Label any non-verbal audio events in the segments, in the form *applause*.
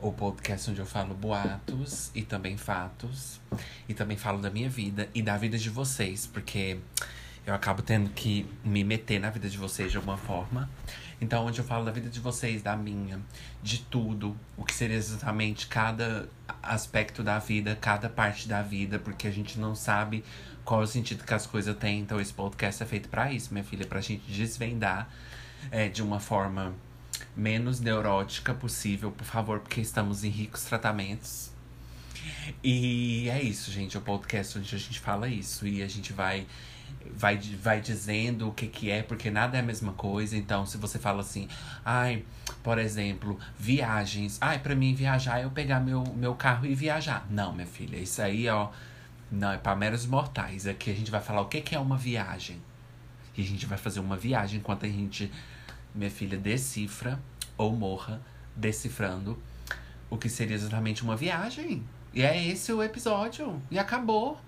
O podcast onde eu falo boatos e também fatos. E também falo da minha vida e da vida de vocês, porque eu acabo tendo que me meter na vida de vocês de alguma forma. Então, onde eu falo da vida de vocês, da minha, de tudo, o que seria exatamente cada aspecto da vida, cada parte da vida, porque a gente não sabe qual é o sentido que as coisas têm. Então, esse podcast é feito para isso, minha filha, pra gente desvendar é, de uma forma menos neurótica possível, por favor, porque estamos em ricos tratamentos. E é isso, gente. É o podcast onde a gente fala isso. E a gente vai, vai, vai dizendo o que, que é, porque nada é a mesma coisa. Então, se você fala assim, ai, por exemplo, viagens. Ai, pra mim viajar é eu pegar meu, meu carro e viajar. Não, minha filha, isso aí, ó. Não, é para meros mortais. Aqui a gente vai falar o que, que é uma viagem. E a gente vai fazer uma viagem enquanto a gente minha filha decifra ou morra decifrando o que seria exatamente uma viagem. E é esse o episódio. E acabou.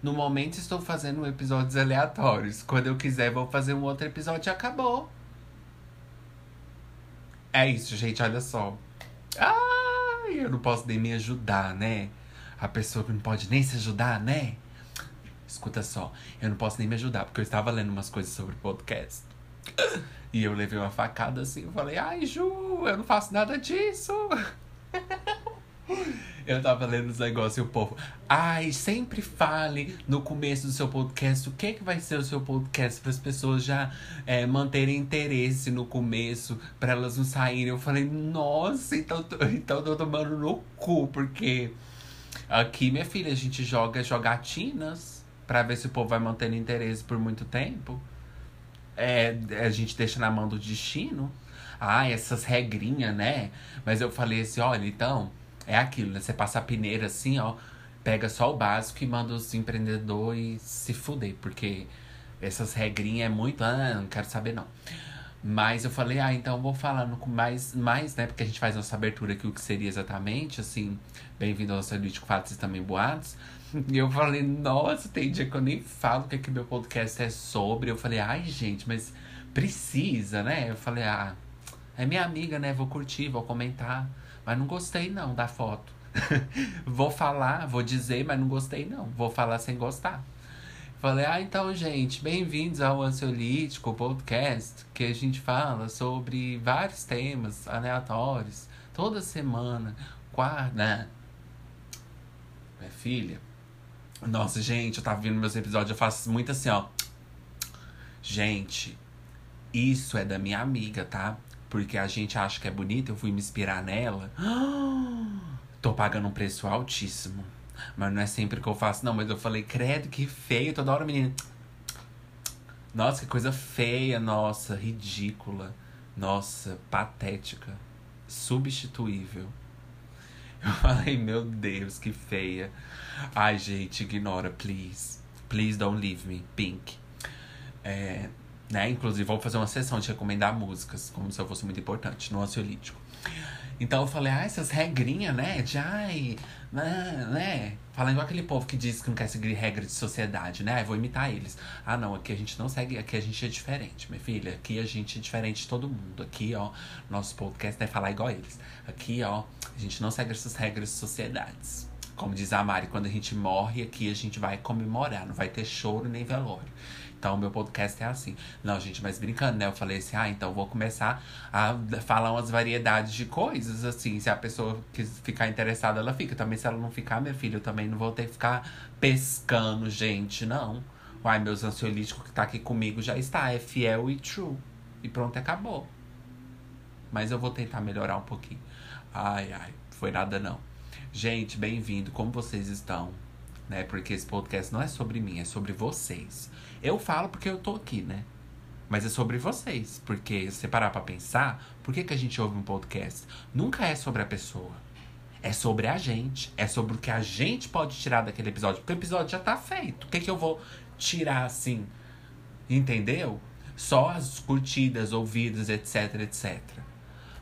No momento estou fazendo episódios aleatórios. Quando eu quiser, vou fazer um outro episódio e acabou. É isso, gente. Olha só. Ai, eu não posso nem me ajudar, né? A pessoa não pode nem se ajudar, né? Escuta só. Eu não posso nem me ajudar, porque eu estava lendo umas coisas sobre podcast. E eu levei uma facada assim, eu falei, ai Ju, eu não faço nada disso. *laughs* eu tava lendo os negócios e o povo, ai, sempre fale no começo do seu podcast o que, que vai ser o seu podcast para as pessoas já é, manterem interesse no começo, para elas não saírem. Eu falei, nossa, então, então tô tomando no cu, porque aqui, minha filha, a gente joga jogatinas para ver se o povo vai mantendo interesse por muito tempo é, a gente deixa na mão do destino. Ah, essas regrinhas, né? Mas eu falei assim, olha, então, é aquilo, né? Você passa a peneira assim, ó, pega só o básico e manda os empreendedores se fuder, porque essas regrinhas é muito, ah, não quero saber não. Mas eu falei, ah, então vou falando com mais, mais, né? Porque a gente faz nossa abertura aqui, o que seria exatamente, assim, bem-vindo ao Sanduíche Fatos e também Boatos. *laughs* E eu falei, nossa, tem dia que eu nem falo o que, é que meu podcast é sobre. Eu falei, ai, gente, mas precisa, né? Eu falei, ah, é minha amiga, né? Vou curtir, vou comentar. Mas não gostei, não, da foto. *laughs* vou falar, vou dizer, mas não gostei, não. Vou falar sem gostar. Falei, ah, então, gente, bem-vindos ao Ansiolítico Podcast, que a gente fala sobre vários temas aleatórios, toda semana, quarta. Né? Minha filha, nossa, gente, eu tava vendo meus episódios, eu faço muito assim, ó. Gente, isso é da minha amiga, tá? Porque a gente acha que é bonita, eu fui me inspirar nela. *gasps* Tô pagando um preço altíssimo. Mas não é sempre que eu faço, não. Mas eu falei, credo, que feio. Toda hora, menina. Nossa, que coisa feia, nossa, ridícula. Nossa, patética. Substituível. Eu falei, meu Deus, que feia. Ai, gente, ignora, please. Please don't leave me. Pink. É, né? Inclusive, vou fazer uma sessão de recomendar músicas, como se eu fosse muito importante, no ansiolítico. Então eu falei, ah, essas regrinhas, né? De ai, né, né? Falando igual aquele povo que diz que não quer seguir regra de sociedade, né? vou imitar eles. Ah, não, aqui a gente não segue, aqui a gente é diferente, minha filha. Aqui a gente é diferente de todo mundo. Aqui, ó, nosso podcast é falar igual eles. Aqui, ó, a gente não segue essas regras de sociedades. Como diz a Mari, quando a gente morre aqui, a gente vai comemorar, não vai ter choro nem velório. Então, meu podcast é assim. Não, gente, mas brincando, né? Eu falei assim, ah, então vou começar a falar umas variedades de coisas, assim. Se a pessoa ficar interessada, ela fica. Também, se ela não ficar, minha filha, eu também não vou ter que ficar pescando gente, não. Uai, meus ansiolíticos que tá aqui comigo já está. É fiel e true. E pronto, acabou. Mas eu vou tentar melhorar um pouquinho. Ai, ai, foi nada não. Gente, bem-vindo. Como vocês estão? Né? Porque esse podcast não é sobre mim, é sobre vocês. Eu falo porque eu tô aqui, né? Mas é sobre vocês. Porque se você parar pra pensar, por que, que a gente ouve um podcast? Nunca é sobre a pessoa. É sobre a gente. É sobre o que a gente pode tirar daquele episódio. Porque o episódio já tá feito. O que, que eu vou tirar assim? Entendeu? Só as curtidas, ouvidas, etc, etc.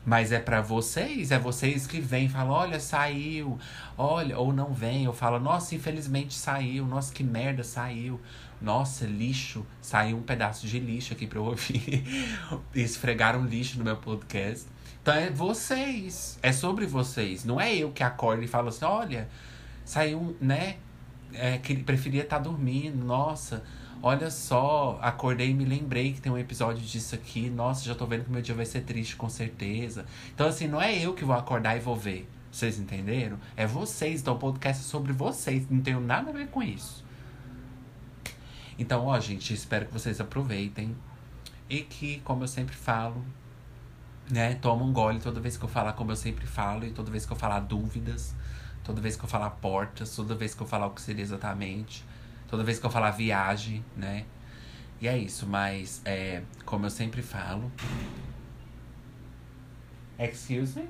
Mas é para vocês, é vocês que vêm falam, olha, saiu, olha, ou não vem, ou fala, nossa, infelizmente saiu, nossa, que merda, saiu. Nossa, lixo, saiu um pedaço de lixo aqui pra eu ouvir. *laughs* Esfregaram lixo no meu podcast. Então é vocês. É sobre vocês. Não é eu que acordo e falo assim: olha, saiu, né? É, que preferia estar tá dormindo. Nossa, olha só, acordei e me lembrei que tem um episódio disso aqui. Nossa, já tô vendo que meu dia vai ser triste com certeza. Então, assim, não é eu que vou acordar e vou ver. Vocês entenderam? É vocês. Então, o podcast é sobre vocês. Não tenho nada a ver com isso. Então, ó, gente, espero que vocês aproveitem. E que, como eu sempre falo, né, toma um gole toda vez que eu falar como eu sempre falo. E toda vez que eu falar dúvidas. Toda vez que eu falar portas. Toda vez que eu falar o que seria exatamente. Toda vez que eu falar viagem, né? E é isso, mas é, como eu sempre falo. Excuse me?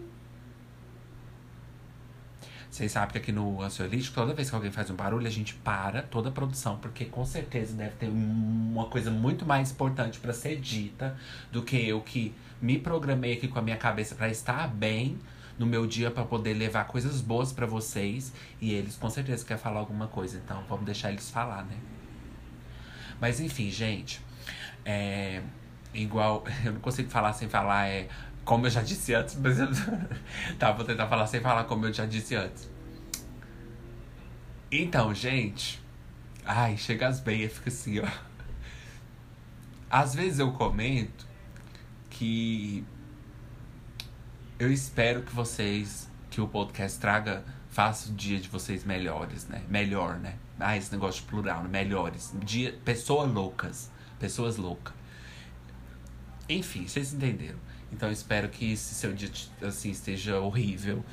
Vocês sabem que aqui no Ansiolítico, toda vez que alguém faz um barulho, a gente para toda a produção, porque com certeza deve ter uma coisa muito mais importante para ser dita do que eu que me programei aqui com a minha cabeça para estar bem no meu dia para poder levar coisas boas para vocês e eles com certeza querem falar alguma coisa, então vamos deixar eles falar, né? Mas enfim, gente, é igual *laughs* eu não consigo falar sem falar é como eu já disse antes, mas eu *laughs* tá, vou tentar falar sem falar como eu já disse antes. Então, gente, ai, chega as beias, fica assim, ó. Às vezes eu comento que eu espero que vocês, que o podcast traga, faça o dia de vocês melhores, né? Melhor, né? Ah, esse negócio de plural, né? Melhores. Dia, pessoas loucas. Pessoas loucas. Enfim, vocês entenderam. Então espero que esse seu dia assim esteja horrível,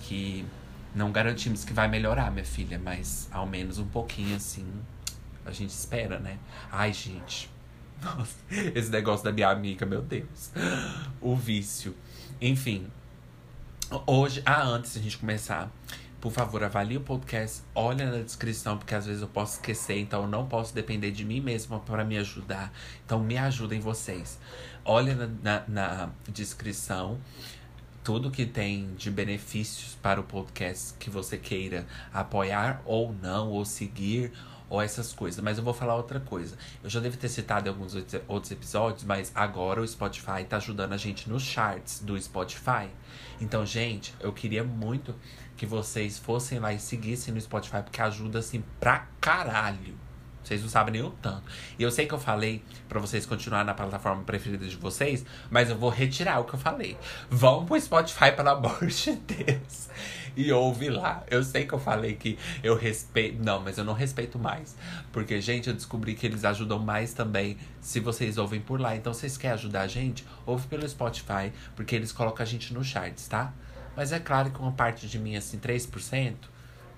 que não garantimos que vai melhorar, minha filha, mas ao menos um pouquinho assim a gente espera, né? Ai, gente. *laughs* Nossa, esse negócio da minha amiga, meu Deus. O vício. Enfim. Hoje, ah, antes de a gente começar, por favor, avalie o podcast, olha na descrição, porque às vezes eu posso esquecer, então eu não posso depender de mim mesma para me ajudar. Então me ajudem vocês. Olha na, na, na descrição tudo que tem de benefícios para o podcast que você queira apoiar ou não, ou seguir, ou essas coisas. Mas eu vou falar outra coisa. Eu já devo ter citado em alguns outros episódios, mas agora o Spotify tá ajudando a gente nos charts do Spotify. Então, gente, eu queria muito que vocês fossem lá e seguissem no Spotify, porque ajuda assim pra caralho. Vocês não sabem nem o tanto. E eu sei que eu falei para vocês continuar na plataforma preferida de vocês, mas eu vou retirar o que eu falei. Vão pro Spotify, pelo amor de Deus. E ouve lá. Eu sei que eu falei que eu respeito. Não, mas eu não respeito mais. Porque, gente, eu descobri que eles ajudam mais também se vocês ouvem por lá. Então, vocês querem ajudar a gente? Ouve pelo Spotify, porque eles colocam a gente no charts, tá? Mas é claro que uma parte de mim, assim, 3%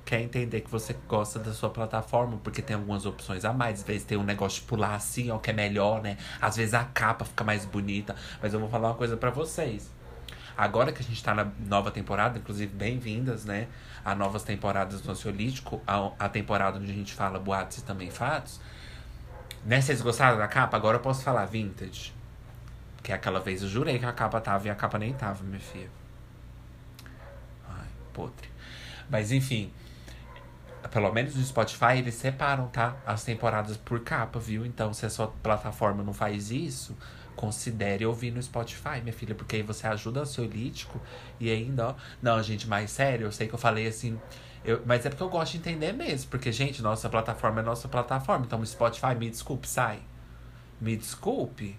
quer entender que você gosta da sua plataforma, porque tem algumas opções a mais. Às vezes tem um negócio de pular assim, ó, que é melhor, né? Às vezes a capa fica mais bonita. Mas eu vou falar uma coisa para vocês. Agora que a gente tá na nova temporada, inclusive bem-vindas, né? A novas temporadas do Ansiolítico, a, a temporada onde a gente fala boatos e também fatos. Né? Vocês gostaram da capa? Agora eu posso falar vintage. Que aquela vez eu jurei que a capa tava e a capa nem tava, minha filha. Ai, podre. Mas enfim, pelo menos no Spotify, eles separam, tá? As temporadas por capa, viu? Então, se a sua plataforma não faz isso, considere ouvir no Spotify, minha filha, porque aí você ajuda o seu lítico e ainda, ó. Não, gente, mais sério, eu sei que eu falei assim. Eu, mas é porque eu gosto de entender mesmo. Porque, gente, nossa plataforma é nossa plataforma. Então, o Spotify, me desculpe, sai. Me desculpe.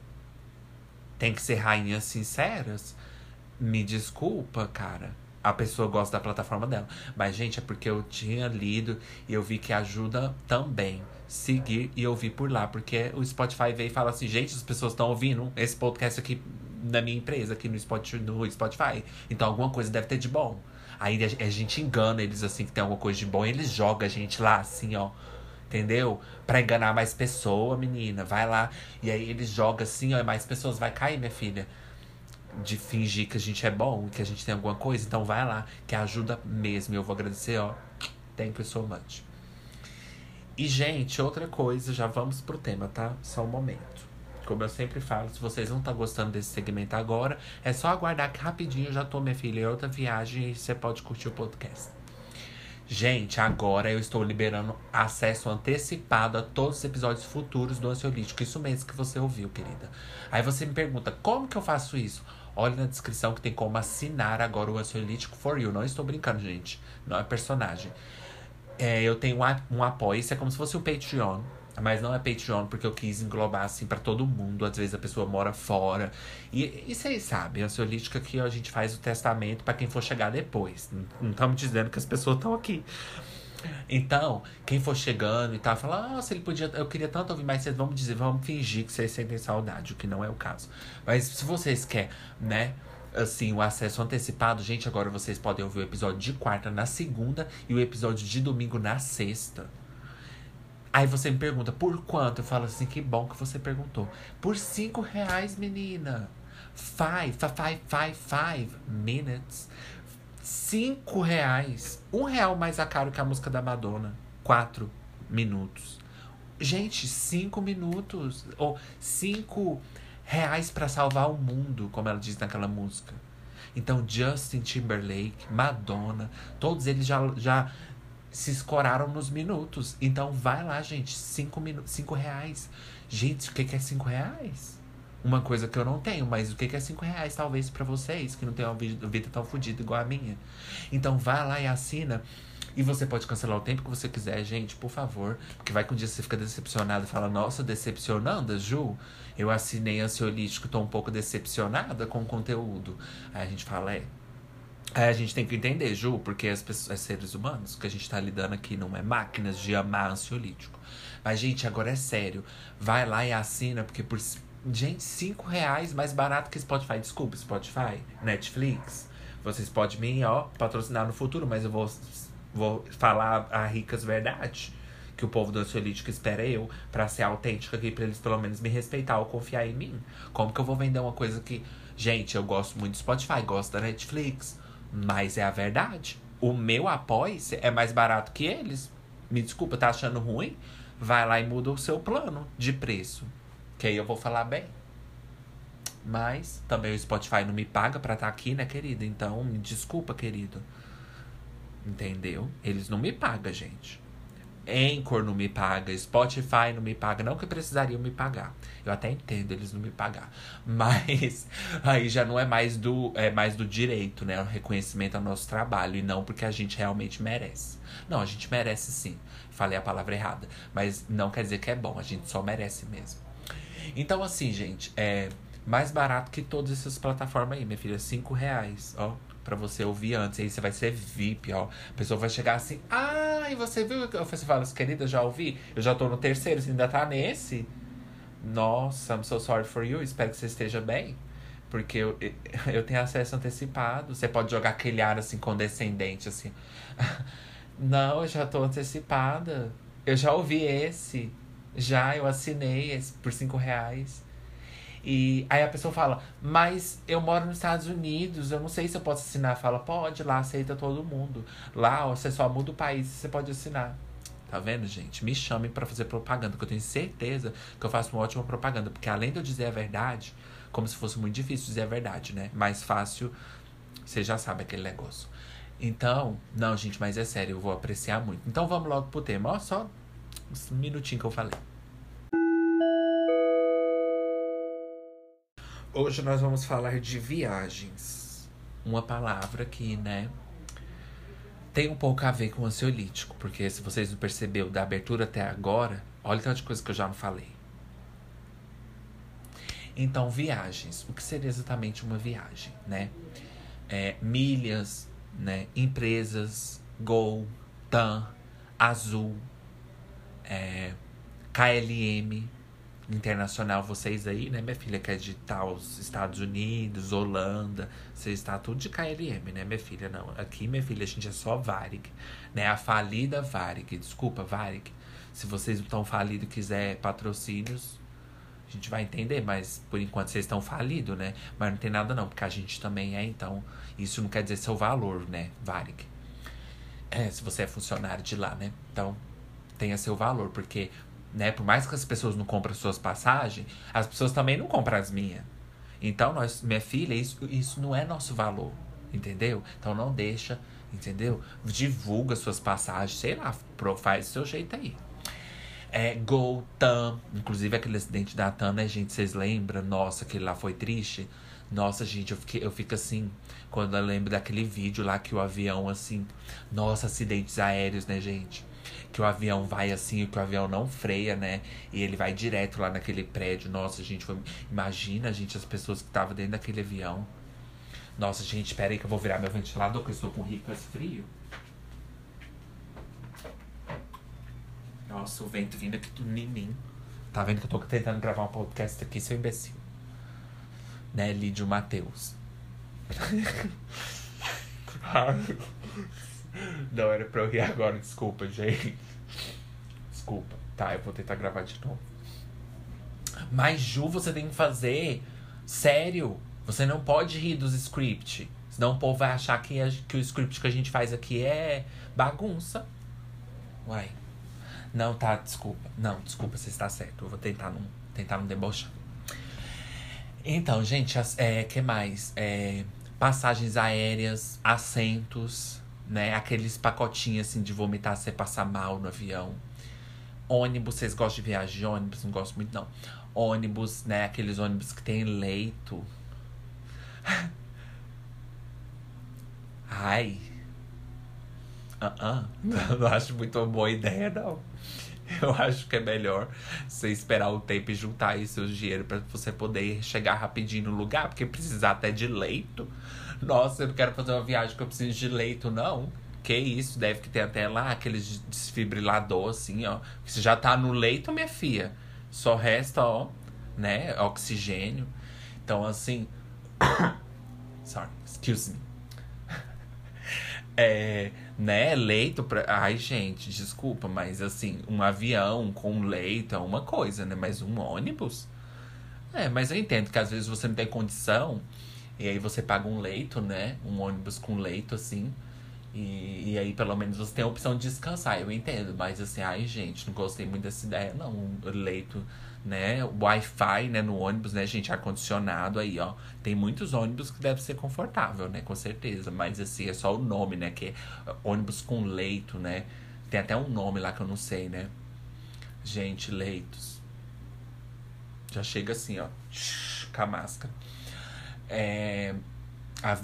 Tem que ser rainhas sinceras. Me desculpa, cara a pessoa gosta da plataforma dela. Mas, gente, é porque eu tinha lido e eu vi que ajuda também seguir e ouvir por lá. Porque o Spotify veio e fala assim, gente, as pessoas estão ouvindo esse podcast aqui na minha empresa, aqui no Spotify. Então alguma coisa deve ter de bom. Aí a gente engana eles assim que tem alguma coisa de bom eles jogam a gente lá assim, ó. Entendeu? Pra enganar mais pessoa, menina. Vai lá. E aí eles jogam assim, ó, e mais pessoas. Vai cair, minha filha de fingir que a gente é bom, que a gente tem alguma coisa, então vai lá, que ajuda mesmo. Eu vou agradecer, ó. Thank you so much. E, gente, outra coisa, já vamos pro tema, tá? Só um momento. Como eu sempre falo, se vocês não estão gostando desse segmento agora, é só aguardar que rapidinho eu já tô, minha filha, em outra viagem e você pode curtir o podcast. Gente, agora eu estou liberando acesso antecipado a todos os episódios futuros do Ansiolítico. Isso mesmo que você ouviu, querida. Aí você me pergunta, como que eu faço isso? Olhe na descrição que tem como assinar agora o Ansiolítico for You. Não estou brincando, gente. Não é personagem. É, eu tenho um, apoio, isso é como se fosse um Patreon. Mas não é Patreon porque eu quis englobar assim para todo mundo. Às vezes a pessoa mora fora. E, e vocês sabem, a ansiolítica que a gente faz o testamento para quem for chegar depois. Não estamos dizendo que as pessoas estão aqui. Então, quem for chegando e tal, fala, nossa, ele podia. Eu queria tanto ouvir mais cedo. Vamos dizer, vamos fingir que vocês sentem saudade, o que não é o caso. Mas se vocês querem, né? Assim, o acesso antecipado, gente, agora vocês podem ouvir o episódio de quarta na segunda e o episódio de domingo na sexta. Aí você me pergunta, por quanto? Eu falo assim, que bom que você perguntou. Por cinco reais, menina. Five, five, five, five minutes. Cinco reais. Um real mais a caro que a música da Madonna. Quatro minutos. Gente, cinco minutos. Ou cinco reais para salvar o mundo, como ela diz naquela música. Então, Justin Timberlake, Madonna, todos eles já, já se escoraram nos minutos. Então, vai lá, gente. Cinco, cinco reais. Gente, o que, é cinco reais? Uma coisa que eu não tenho, mas o que, que é cinco reais, talvez, para vocês, que não tem uma vida tão fodida igual a minha. Então, vai lá e assina. E você pode cancelar o tempo que você quiser, gente, por favor. Porque vai que um dia você fica decepcionado e fala, nossa, decepcionanda, Ju. Eu assinei ansiolítico, tô um pouco decepcionada com o conteúdo. Aí a gente fala, é. Aí a gente tem que entender, Ju, porque as pessoas, seres humanos que a gente tá lidando aqui não é máquinas de amar ansiolítico. Mas, gente, agora é sério. Vai lá e assina, porque por. Gente, cinco reais mais barato que Spotify. Desculpa, Spotify, Netflix. Vocês podem me, ó, patrocinar no futuro, mas eu vou, vou falar a ricas verdade que o povo do ansiolítico espera eu para ser autêntica aqui, para eles pelo menos me respeitar ou confiar em mim. Como que eu vou vender uma coisa que. Gente, eu gosto muito do Spotify, gosto da Netflix, mas é a verdade. O meu apoio é mais barato que eles. Me desculpa, tá achando ruim? Vai lá e muda o seu plano de preço. Que aí eu vou falar bem. Mas também o Spotify não me paga pra estar tá aqui, né, querida? Então, me desculpa, querido. Entendeu? Eles não me pagam, gente. Anchor não me paga, Spotify não me paga, não que precisariam me pagar. Eu até entendo eles não me pagar, *laughs* mas aí já não é mais do é mais do direito, né? O reconhecimento ao nosso trabalho e não porque a gente realmente merece. Não, a gente merece sim. Falei a palavra errada, mas não quer dizer que é bom, a gente só merece mesmo. Então assim, gente, é mais barato que todas essas plataformas aí, minha filha, cinco reais, ó para você ouvir antes. Aí você vai ser VIP, ó. A pessoa vai chegar assim, ah, e você viu? Você fala querida, já ouvi? Eu já tô no terceiro, você ainda tá nesse? Nossa, I'm so sorry for you. Espero que você esteja bem. Porque eu, *laughs* eu tenho acesso antecipado. Você pode jogar aquele ar assim, condescendente, assim. *laughs* Não, eu já tô antecipada. Eu já ouvi esse. Já, eu assinei esse por cinco reais. E aí a pessoa fala, mas eu moro nos Estados Unidos, eu não sei se eu posso assinar. Fala, pode, lá aceita todo mundo. Lá, ó, você só muda o país você pode assinar. Tá vendo, gente? Me chamem para fazer propaganda, que eu tenho certeza que eu faço uma ótima propaganda. Porque além de eu dizer a verdade, como se fosse muito difícil dizer a verdade, né? Mais fácil, você já sabe aquele negócio. Então, não, gente, mas é sério, eu vou apreciar muito. Então vamos logo pro tema. Ó, só um minutinho que eu falei. Hoje nós vamos falar de viagens. Uma palavra que, né, tem um pouco a ver com o ansiolítico, porque se vocês não perceberam da abertura até agora, olha tanta coisa que eu já não falei. Então, viagens. O que seria exatamente uma viagem, né? É, milhas, né? Empresas, Gol, TAM, Azul, é, KLM, internacional, vocês aí, né, minha filha, que é de tal Estados Unidos, Holanda, você está tudo de KLM, né, minha filha? Não, aqui, minha filha, a gente é só Varig, né, a falida Varig, desculpa, Varig. Se vocês estão falidos e quiser patrocínios, a gente vai entender, mas por enquanto vocês estão falidos, né? Mas não tem nada não, porque a gente também é, então, isso não quer dizer seu valor, né, Varig. É, se você é funcionário de lá, né? Então, tenha seu valor, porque né? Por mais que as pessoas não comprem suas passagens, as pessoas também não compram as minhas. Então, nós, minha filha, isso, isso não é nosso valor, entendeu? Então não deixa, entendeu? Divulga suas passagens, sei lá, faz do seu jeito aí. É, Go, Tam, inclusive aquele acidente da Tam, né, gente? Vocês lembram? Nossa, aquele lá foi triste. Nossa, gente, eu, fiquei, eu fico assim, quando eu lembro daquele vídeo lá que o avião, assim. Nossa, acidentes aéreos, né, gente? Que o avião vai assim, que o avião não freia, né? E ele vai direto lá naquele prédio. Nossa, gente, foi... imagina, gente, as pessoas que estavam dentro daquele avião. Nossa, gente, espera aí que eu vou virar meu ventilador, que eu estou com ricas frio. Nossa, o vento vindo aqui do mim. Tá vendo que eu tô tentando gravar um podcast aqui, seu imbecil. Né, Lídio Matheus. *laughs* *laughs* Não era pra eu rir agora, desculpa, gente. Desculpa. Tá, eu vou tentar gravar de novo. Mas, Ju, você tem que fazer. Sério. Você não pode rir dos scripts. Senão o povo vai achar que, a, que o script que a gente faz aqui é bagunça. Uai. Não, tá, desculpa. Não, desculpa, você está certo. Eu vou tentar não, tentar não debochar. Então, gente, é, que mais? É, passagens aéreas, assentos, né? Aqueles pacotinhos assim de vomitar você passar mal no avião. Ônibus, vocês gostam de viagem de ônibus? Não gosto muito, não. Ônibus, né? Aqueles ônibus que tem leito. *laughs* Ai. Uh *laughs* -uh. Não acho muito uma boa ideia, não. Eu acho que é melhor você esperar o tempo e juntar aí seus dinheiro para você poder chegar rapidinho no lugar, porque precisar até de leito. *laughs* Nossa, eu quero fazer uma viagem que eu preciso de leito, não. Que isso, deve que ter até lá aqueles desfibrilador, assim, ó. Você já tá no leito, minha filha. Só resta, ó, né, oxigênio. Então, assim. *coughs* Sorry, excuse me. *laughs* É, né, leito pra. Ai, gente, desculpa, mas assim, um avião com leito é uma coisa, né? Mas um ônibus? É, mas eu entendo que às vezes você não tem condição e aí você paga um leito, né? Um ônibus com leito, assim. E, e aí, pelo menos, você tem a opção de descansar. Eu entendo, mas assim, ai, gente, não gostei muito dessa ideia, não. Um leito, né? Wi-Fi, né? No ônibus, né, gente? Ar-condicionado aí, ó. Tem muitos ônibus que deve ser confortável, né? Com certeza. Mas assim, é só o nome, né? Que é ônibus com leito, né? Tem até um nome lá que eu não sei, né? Gente, leitos. Já chega assim, ó. Com a máscara. É,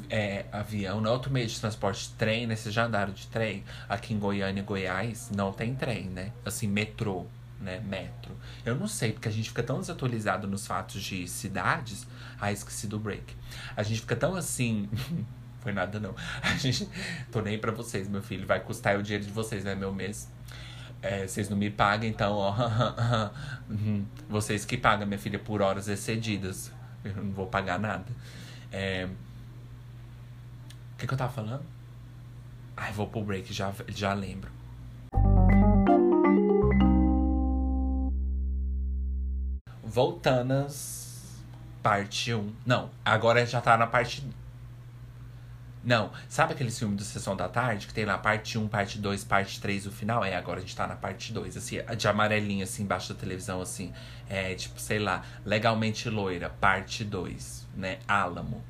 é, avião, não é outro meio de transporte, trem, né? Vocês já andaram de trem? Aqui em Goiânia, Goiás, não tem trem, né? Assim, metrô, né? Metro. Eu não sei, porque a gente fica tão desatualizado nos fatos de cidades. Ah, esqueci do break. A gente fica tão assim. *laughs* Foi nada, não. A gente. Tô nem pra vocês, meu filho. Vai custar o dinheiro de vocês, né? Meu mês. É, vocês não me pagam, então, ó. *laughs* Uhum. vocês que pagam, minha filha, por horas excedidas. Eu não vou pagar nada. É... O que, que eu tava falando? Ai, vou pro break, já, já lembro. Voltanas, parte 1. Não, agora já tá na parte. Não, sabe aquele filme do Sessão da Tarde que tem lá parte 1, parte 2, parte 3, o final? É, agora a gente tá na parte 2, assim, de amarelinho, assim, embaixo da televisão, assim. É, tipo, sei lá, Legalmente Loira, parte 2, né? Álamo.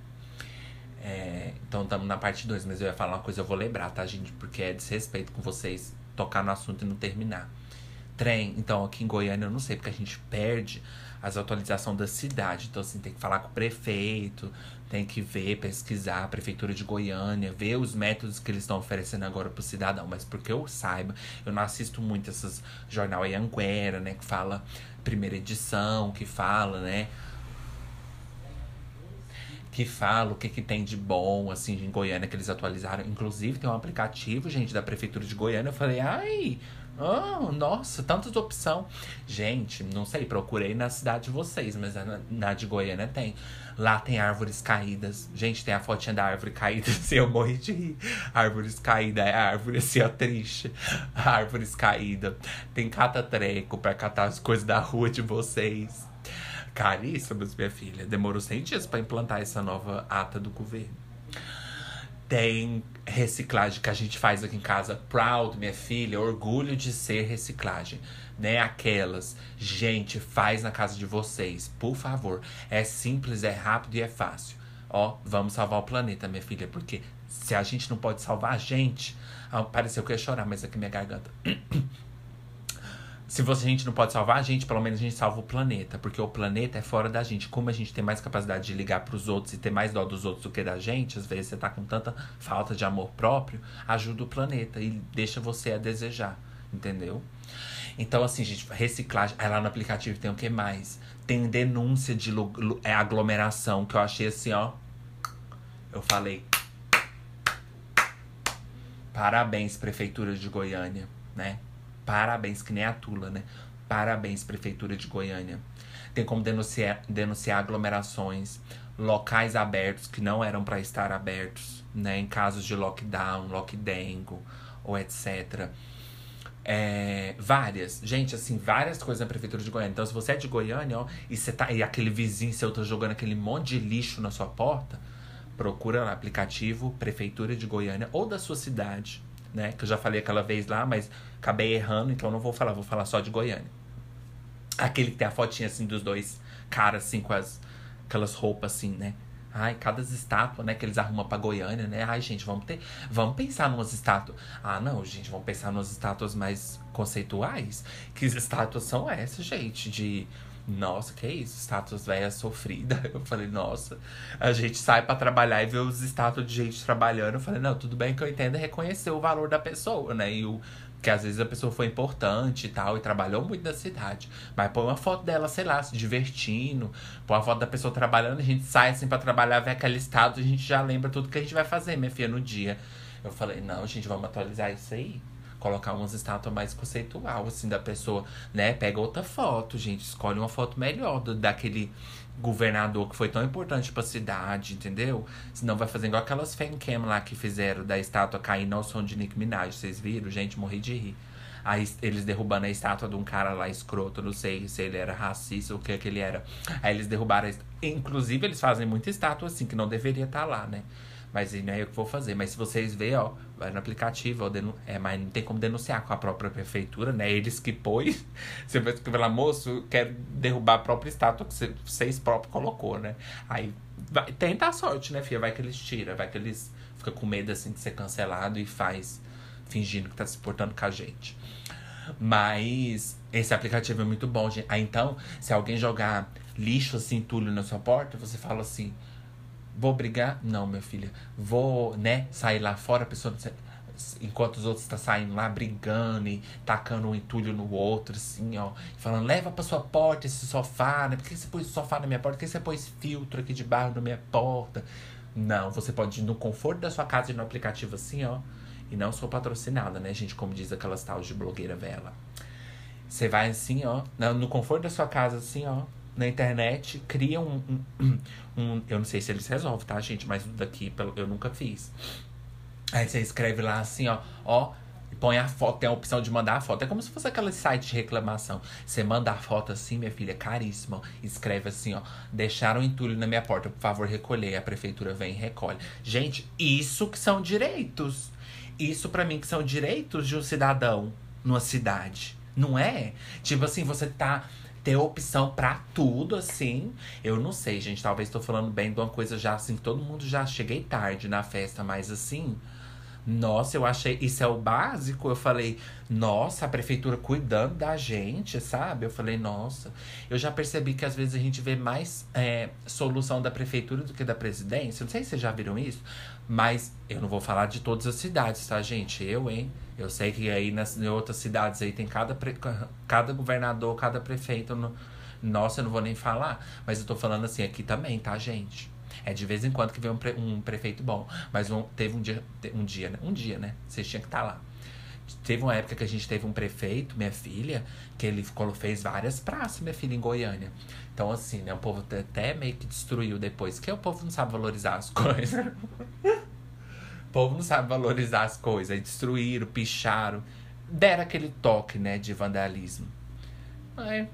É, então estamos na parte 2, mas eu ia falar uma coisa, eu vou lembrar, tá, gente? Porque é desrespeito com vocês tocar no assunto e não terminar. Trem, então aqui em Goiânia eu não sei, porque a gente perde as atualizações da cidade. Então, assim, tem que falar com o prefeito, tem que ver, pesquisar a prefeitura de Goiânia, ver os métodos que eles estão oferecendo agora pro cidadão. Mas porque eu saiba, eu não assisto muito esses jornal Anguera, né? Que fala primeira edição, que fala, né? que fala o que, que tem de bom, assim, em Goiânia, que eles atualizaram. Inclusive, tem um aplicativo, gente, da Prefeitura de Goiânia. Eu falei, ai, oh, nossa, tantas opção. Gente, não sei, procurei na cidade de vocês, mas na, na de Goiânia tem. Lá tem árvores caídas. Gente, tem a fotinha da árvore caída, *laughs* assim, eu morri de rir. Árvores caídas, é árvore assim, ó, triste. Árvores caídas. Tem catatreco pra catar as coisas da rua de vocês caríssimas, minha filha. Demorou 100 dias para implantar essa nova ata do governo. Tem reciclagem que a gente faz aqui em casa. Proud, minha filha, orgulho de ser reciclagem. Né? Aquelas, gente, faz na casa de vocês, por favor. É simples, é rápido e é fácil. Ó, vamos salvar o planeta, minha filha, porque se a gente não pode salvar a gente. Ah, pareceu que eu ia chorar, mas aqui minha garganta. *clears throat* Se você, a gente não pode salvar a gente, pelo menos a gente salva o planeta. Porque o planeta é fora da gente. Como a gente tem mais capacidade de ligar para os outros e ter mais dó dos outros do que da gente, às vezes você tá com tanta falta de amor próprio, ajuda o planeta e deixa você a desejar. Entendeu? Então, assim, gente, reciclagem. Aí lá no aplicativo tem o que mais? Tem denúncia de é, aglomeração, que eu achei assim, ó. Eu falei. Parabéns, Prefeitura de Goiânia, né? Parabéns, que nem a Tula, né? Parabéns, Prefeitura de Goiânia. Tem como denunciar, denunciar aglomerações, locais abertos que não eram para estar abertos, né? Em casos de lockdown, lockdown ou etc. É, várias, gente, assim, várias coisas na prefeitura de Goiânia. Então, se você é de Goiânia, ó, e você tá e aquele vizinho seu tá jogando aquele monte de lixo na sua porta, procura no aplicativo Prefeitura de Goiânia ou da sua cidade, né? Que eu já falei aquela vez lá, mas acabei errando, então não vou falar, vou falar só de Goiânia. Aquele que tem a fotinha assim dos dois caras assim com as aquelas roupas assim, né? Ai, cada estátua, né, que eles arrumam pra Goiânia, né? Ai, gente, vamos ter. Vamos pensar numas estátuas. Ah, não, gente, vamos pensar numas estátuas mais conceituais. Que estátuas são essas, gente? De. Nossa, que isso? Estátuas velhas sofridas. *laughs* Eu falei, nossa, a gente sai para trabalhar e vê os estátuas de gente trabalhando. Eu falei, não, tudo bem que eu entendo reconhecer o valor da pessoa, né? E o, que às vezes a pessoa foi importante e tal, e trabalhou muito na cidade. Mas põe uma foto dela, sei lá, se divertindo. Põe uma foto da pessoa trabalhando, a gente sai assim pra trabalhar, vê aquele estado, a gente já lembra tudo que a gente vai fazer, minha filha, no dia. Eu falei, não, gente, vamos atualizar isso aí. Colocar umas estátuas mais conceitual, assim, da pessoa, né? Pega outra foto, gente. Escolhe uma foto melhor do, daquele governador que foi tão importante pra cidade, entendeu? Senão vai fazer igual aquelas fancam lá que fizeram da estátua caindo ao som de Nick Minaj. Vocês viram? Gente, morri de rir. Aí eles derrubando a estátua de um cara lá escroto, não sei se ele era racista ou o que que ele era. Aí eles derrubaram a Inclusive, eles fazem muita estátua assim, que não deveria estar tá lá, né? Mas não é eu que vou fazer. Mas se vocês verem, ó, vai no aplicativo, ó, denu... é, mas não tem como denunciar com a própria prefeitura, né? Eles que pôs. *laughs* Você vai lá, moço, quero derrubar a própria estátua que vocês próprios colocou, né? Aí vai, tenta a sorte, né, filha? Vai que eles tiram, vai que eles ficam com medo assim de ser cancelado e faz fingindo que tá se portando com a gente. Mas esse aplicativo é muito bom, gente. Aí então, se alguém jogar lixo assim, entulho na sua porta, você fala assim Vou brigar? Não, minha filha. Vou, né, sair lá fora, a pessoa. Enquanto os outros estão tá saindo lá brigando e tacando um entulho no outro, assim, ó. Falando, leva pra sua porta esse sofá, né? Por que você pôs sofá na minha porta? Por que você pôs filtro aqui de barro na minha porta? Não, você pode ir no conforto da sua casa e no aplicativo assim, ó. E não sou patrocinada, né, gente? Como diz aquelas tal de blogueira vela. Você vai assim, ó, no conforto da sua casa, assim, ó na internet, cria um, um, *clears throat* um, Eu não sei se eles resolvem, tá, gente? Mas daqui eu nunca fiz. Aí você escreve lá assim, ó, ó, põe a foto, tem a opção de mandar a foto. É como se fosse aquele site de reclamação. Você manda a foto assim, minha filha, caríssima. Escreve assim, ó, deixaram entulho na minha porta, por favor, recolher. A prefeitura vem e recolhe. Gente, isso que são direitos. Isso para mim que são direitos de um cidadão numa cidade. Não é? Tipo assim, você tá ter opção para tudo, assim. Eu não sei, gente. Talvez estou falando bem de uma coisa já assim, que todo mundo já cheguei tarde na festa, mas assim. Nossa, eu achei. Isso é o básico. Eu falei, nossa, a prefeitura cuidando da gente, sabe? Eu falei, nossa. Eu já percebi que às vezes a gente vê mais é, solução da prefeitura do que da presidência. Não sei se vocês já viram isso, mas eu não vou falar de todas as cidades, tá, gente? Eu, hein? Eu sei que aí nas em outras cidades aí tem cada, pre, cada governador, cada prefeito. No, nossa, eu não vou nem falar. Mas eu tô falando assim, aqui também, tá, gente? É de vez em quando que vem um, pre, um prefeito bom. Mas um, teve um dia, um dia, né? Um dia, né? Vocês tinham que estar tá lá. Teve uma época que a gente teve um prefeito, minha filha, que ele fez várias praças, minha filha, em Goiânia. Então, assim, né? O povo até meio que destruiu depois, que o povo não sabe valorizar as *laughs* coisas. O povo não sabe valorizar as coisas. Aí destruíram, picharam. Deram aquele toque, né, de vandalismo. Mas,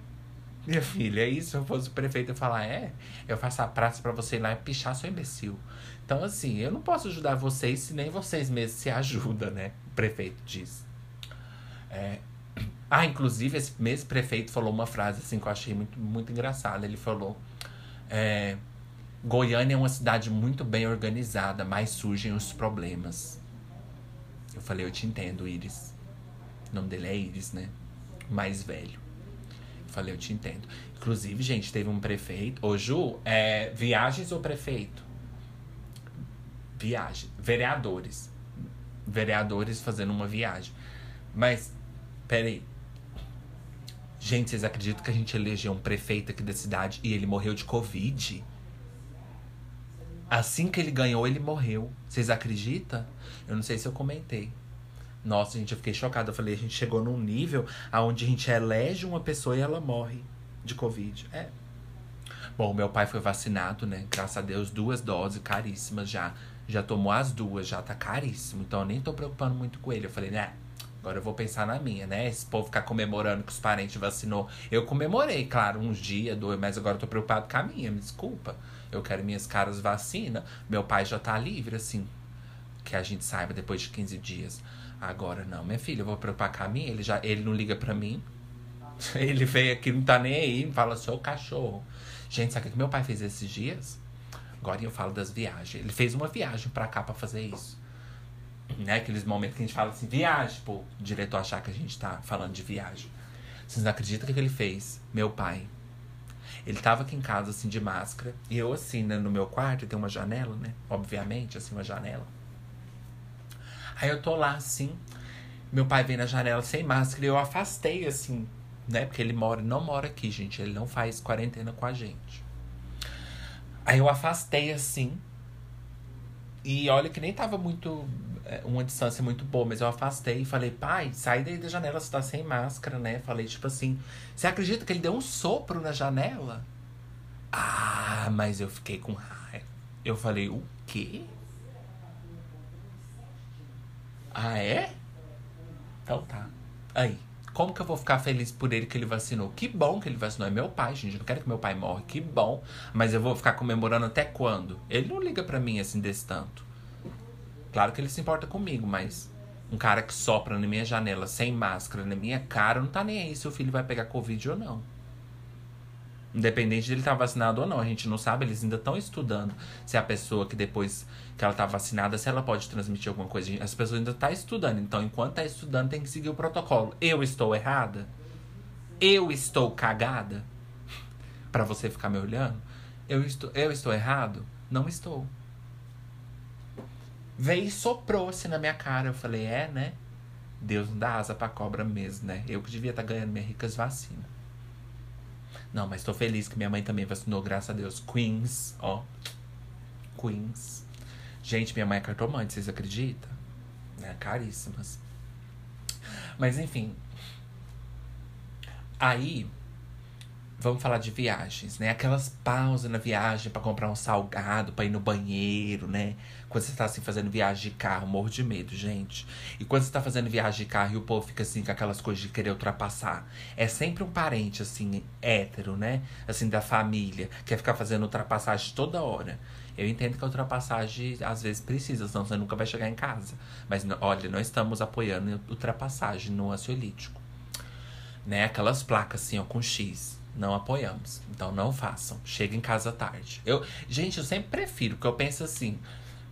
minha filha, é isso. Se eu fosse o prefeito eu falar, é, eu faço a praça para você ir lá e pichar, seu imbecil. Então, assim, eu não posso ajudar vocês se nem vocês mesmos se ajudam, né? O prefeito diz. É... Ah, inclusive, esse mesmo prefeito falou uma frase assim que eu achei muito, muito engraçada. Ele falou. É Goiânia é uma cidade muito bem organizada, mas surgem os problemas. Eu falei, eu te entendo, Iris. O nome dele é Iris, né? mais velho. Falei, eu te entendo. Inclusive, gente, teve um prefeito. Ô, Ju, é viagens ou prefeito? Viagem. Vereadores. Vereadores fazendo uma viagem. Mas, peraí. Gente, vocês acreditam que a gente elegeu um prefeito aqui da cidade e ele morreu de Covid? Assim que ele ganhou, ele morreu. Vocês acreditam? Eu não sei se eu comentei. Nossa, gente, eu fiquei chocada. Eu falei, a gente chegou num nível onde a gente elege uma pessoa e ela morre de Covid. É. Bom, meu pai foi vacinado, né? Graças a Deus, duas doses caríssimas já. Já tomou as duas, já tá caríssimo. Então eu nem tô preocupando muito com ele. Eu falei, né? Agora eu vou pensar na minha, né? Esse povo ficar comemorando que os parentes vacinou. Eu comemorei, claro, uns dias, dois, mas agora eu tô preocupado com a minha, me desculpa. Eu quero minhas caras vacina. Meu pai já tá livre, assim. Que a gente saiba depois de 15 dias. Agora não, minha filha, eu vou preocupar com a minha. Ele, já, ele não liga pra mim. *laughs* Ele veio aqui, não tá nem aí, fala, seu cachorro. Gente, sabe o que meu pai fez esses dias? Agora eu falo das viagens. Ele fez uma viagem pra cá pra fazer isso. Né? Aqueles momentos que a gente fala assim, viagem, pô, o diretor achar que a gente tá falando de viagem. Vocês não acreditam o que ele fez? Meu pai. Ele tava aqui em casa, assim, de máscara. E eu, assim, né, no meu quarto, tem uma janela, né? Obviamente, assim, uma janela. Aí eu tô lá, assim. Meu pai vem na janela sem máscara e eu afastei, assim, né? Porque ele mora, não mora aqui, gente. Ele não faz quarentena com a gente. Aí eu afastei, assim. E olha que nem tava muito. É, uma distância muito boa, mas eu afastei e falei, pai, sai daí da janela, você tá sem máscara, né? Falei, tipo assim, você acredita que ele deu um sopro na janela? Ah, mas eu fiquei com raiva. Eu falei, o quê? Ah, é? Então tá. Aí. Como que eu vou ficar feliz por ele que ele vacinou? Que bom que ele vacinou. É meu pai, gente. Eu não quero que meu pai morra. Que bom. Mas eu vou ficar comemorando até quando? Ele não liga para mim assim desse tanto. Claro que ele se importa comigo, mas um cara que sopra na minha janela sem máscara na minha cara não tá nem aí se o filho vai pegar Covid ou não. Independente de ele estar tá vacinado ou não, a gente não sabe, eles ainda estão estudando se a pessoa que depois que ela está vacinada, se ela pode transmitir alguma coisa. As pessoas ainda estão tá estudando, então enquanto está estudando tem que seguir o protocolo. Eu estou errada? Eu estou cagada? *laughs* para você ficar me olhando? Eu estou, eu estou errado? Não estou. Veio e soprou assim na minha cara. Eu falei, é, né? Deus não dá asa pra cobra mesmo, né? Eu que devia estar tá ganhando minhas ricas vacinas. Não, mas tô feliz que minha mãe também vacinou, graças a Deus. Queens, ó. Queens. Gente, minha mãe é cartomante, vocês acreditam? É, caríssimas. Mas enfim. Aí, vamos falar de viagens, né? Aquelas pausas na viagem para comprar um salgado, para ir no banheiro, né? Quando você tá assim fazendo viagem de carro, morro de medo, gente. E quando você tá fazendo viagem de carro e o povo fica assim com aquelas coisas de querer ultrapassar. É sempre um parente, assim, hétero, né? Assim, da família, quer ficar fazendo ultrapassagem toda hora. Eu entendo que a ultrapassagem às vezes precisa, senão você nunca vai chegar em casa. Mas olha, nós estamos apoiando ultrapassagem no ansiolítico. Né? Aquelas placas assim, ó, com X. Não apoiamos. Então não façam. Chega em casa tarde. Eu, gente, eu sempre prefiro, porque eu penso assim: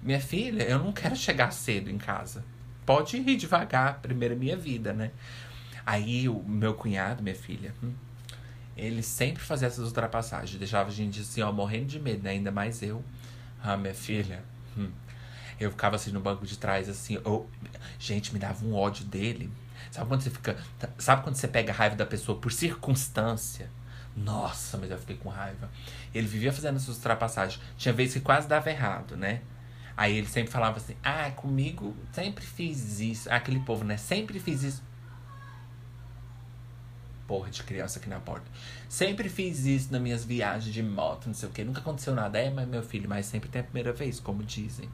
minha filha, eu não quero chegar cedo em casa. Pode ir devagar, primeiro minha vida, né? Aí o meu cunhado, minha filha, hum, ele sempre fazia essas ultrapassagens. Deixava a gente assim, ó, morrendo de medo, né? Ainda mais eu. Ah, minha filha. Hum. Eu ficava assim no banco de trás, assim. Eu... Gente, me dava um ódio dele. Sabe quando você fica. Sabe quando você pega a raiva da pessoa por circunstância? Nossa, mas eu fiquei com raiva. Ele vivia fazendo essas ultrapassagens. Tinha vezes que quase dava errado, né? Aí ele sempre falava assim: Ah, comigo sempre fiz isso. Aquele povo, né? Sempre fiz isso. Porra de criança aqui na porta. Sempre fiz isso nas minhas viagens de moto, não sei o que. Nunca aconteceu nada. É, mas meu filho, mas sempre tem a primeira vez, como dizem.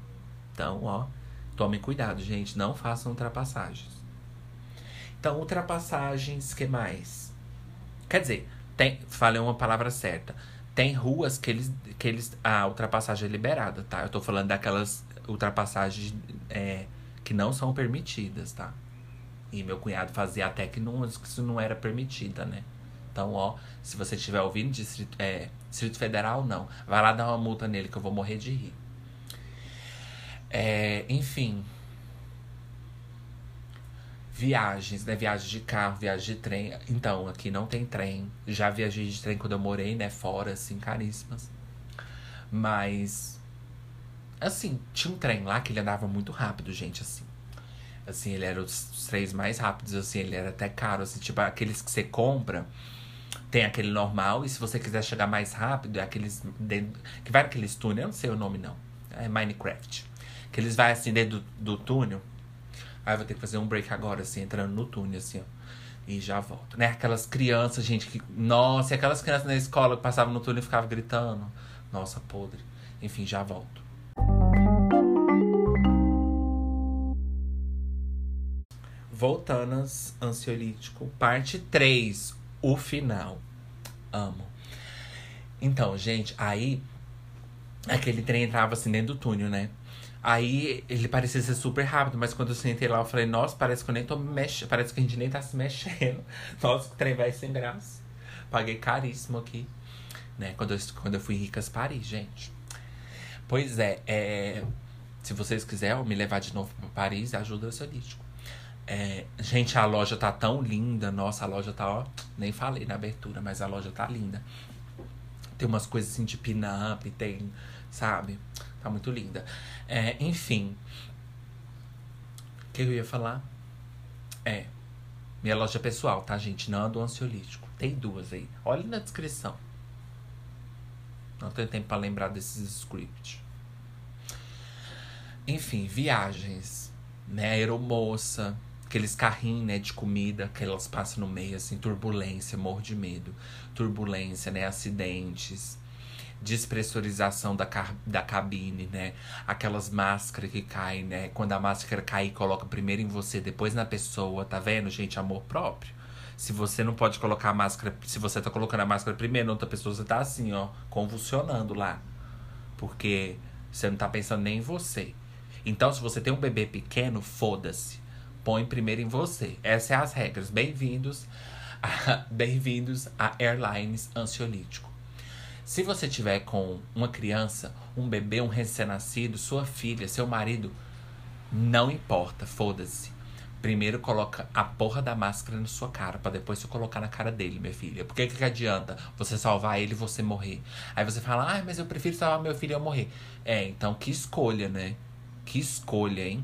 Então, ó, tomem cuidado, gente. Não façam ultrapassagens. Então, ultrapassagens, que mais? Quer dizer, tem, falei uma palavra certa. Tem ruas que eles, que eles. A ultrapassagem é liberada, tá? Eu tô falando daquelas ultrapassagens é, que não são permitidas, tá? E meu cunhado fazia até que, não, isso não era permitida, né? Então, ó, se você estiver ouvindo Distrito, é, Distrito Federal, não. Vai lá dar uma multa nele que eu vou morrer de rir. É, enfim. Viagens, né? Viagem de carro, viagem de trem. Então, aqui não tem trem. Já viajei de trem quando eu morei, né? Fora, assim, caríssimas. Mas. Assim, tinha um trem lá que ele andava muito rápido, gente, assim. Assim, ele era os, trens mais rápidos, assim, ele era até caro, assim, tipo, aqueles que você compra. Tem aquele normal, e se você quiser chegar mais rápido, é aqueles. Dentro, que vai naqueles túnel, eu não sei o nome não. É Minecraft. Que eles vai assim dentro do, do túnel. Aí vou ter que fazer um break agora, assim, entrando no túnel, assim, ó. E já volto. Né? Aquelas crianças, gente, que. Nossa, aquelas crianças na escola que passavam no túnel e ficavam gritando. Nossa, podre. Enfim, já volto. Voltanas Ansiolítico, parte 3, o final. Amo. Então, gente, aí aquele trem entrava assim dentro do túnel, né? Aí ele parecia ser super rápido, mas quando eu sentei lá, eu falei, nossa, parece que eu nem tô me mexendo. Parece que a gente nem tá se mexendo. *laughs* Nossa, que trem vai sem graça. Paguei caríssimo aqui. Né? Quando eu, quando eu fui em Ricas Paris, gente. Pois é, é, se vocês quiserem me levar de novo para Paris, ajuda o Ansiolítico. É, gente, a loja tá tão linda. Nossa, a loja tá, ó. Nem falei na abertura, mas a loja tá linda. Tem umas coisas assim de pin-up, tem, sabe? Tá muito linda. É, enfim. O que eu ia falar? É. Minha loja pessoal, tá, gente? Não é do ansiolítico. Tem duas aí. Olha na descrição. Não tenho tempo para lembrar desses scripts. Enfim, viagens. Né? Aeromoça. Aqueles carrinhos, né, de comida que elas passam no meio, assim, turbulência, morro de medo. Turbulência, né, acidentes despressurização da, da cabine, né? Aquelas máscaras que caem, né? Quando a máscara cai, coloca primeiro em você, depois na pessoa, tá vendo, gente? Amor próprio. Se você não pode colocar a máscara, se você tá colocando a máscara primeiro na outra pessoa, você tá assim, ó, convulsionando lá. Porque você não tá pensando nem em você. Então, se você tem um bebê pequeno, foda-se. Põe primeiro em você. Essas são as regras. Bem-vindos *laughs* bem-vindos a Airlines Ansiolítico. Se você tiver com uma criança, um bebê, um recém-nascido, sua filha, seu marido, não importa, foda-se. Primeiro coloca a porra da máscara na sua cara, para depois você colocar na cara dele, minha filha. Por que, que adianta você salvar ele e você morrer? Aí você fala, ah, mas eu prefiro salvar meu filho e eu morrer. É, então que escolha, né? Que escolha, hein?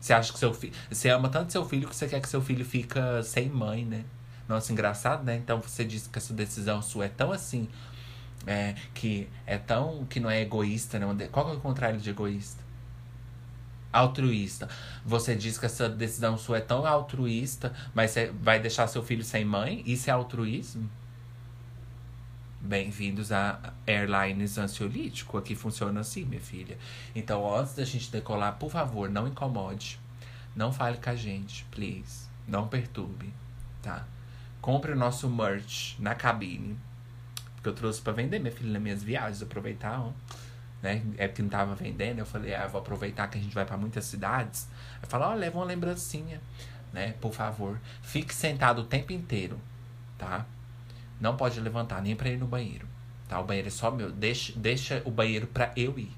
Você acha que seu filho. Você ama tanto seu filho que você quer que seu filho fica sem mãe, né? Nossa, engraçado, né? Então você disse que essa decisão sua é tão assim é, que é tão. que não é egoísta, né? Qual é o contrário de egoísta? Altruísta. Você diz que essa decisão sua é tão altruísta, mas você vai deixar seu filho sem mãe? Isso é altruísmo? Bem-vindos a Airlines Ansiolítico. Aqui funciona assim, minha filha. Então, antes da gente decolar, por favor, não incomode. Não fale com a gente, please. Não perturbe, tá? Compre o nosso merch na cabine que eu trouxe para vender, minha filha, nas minhas viagens, aproveitar, ó, né? É porque não tava vendendo, eu falei, ah, vou aproveitar que a gente vai para muitas cidades. Eu falo, ó, oh, leva uma lembrancinha, né? Por favor, fique sentado o tempo inteiro, tá? Não pode levantar nem para ir no banheiro, tá? O banheiro é só meu, deixa, deixa o banheiro para eu ir,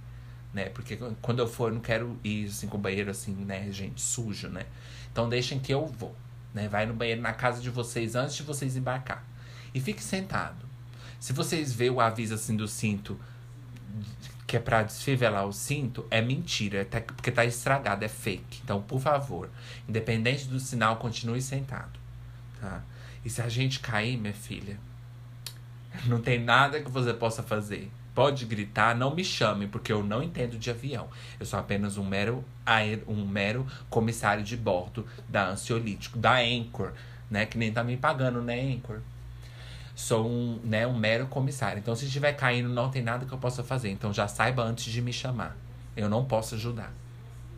né? Porque quando eu for, eu não quero ir assim com o banheiro assim, né, gente, sujo, né? Então deixem que eu vou, né? Vai no banheiro na casa de vocês antes de vocês embarcar. E fique sentado. Se vocês vê o aviso assim do cinto que é pra desfivelar o cinto, é mentira, é porque tá estragado, é fake. Então, por favor, independente do sinal, continue sentado, tá? E se a gente cair, minha filha, *laughs* não tem nada que você possa fazer. Pode gritar, não me chame, porque eu não entendo de avião. Eu sou apenas um mero, um mero comissário de bordo da Ansiolítico, da Anchor, né? Que nem tá me pagando, né, Anchor? Sou um, né, um mero comissário. Então, se estiver caindo, não tem nada que eu possa fazer. Então, já saiba antes de me chamar. Eu não posso ajudar,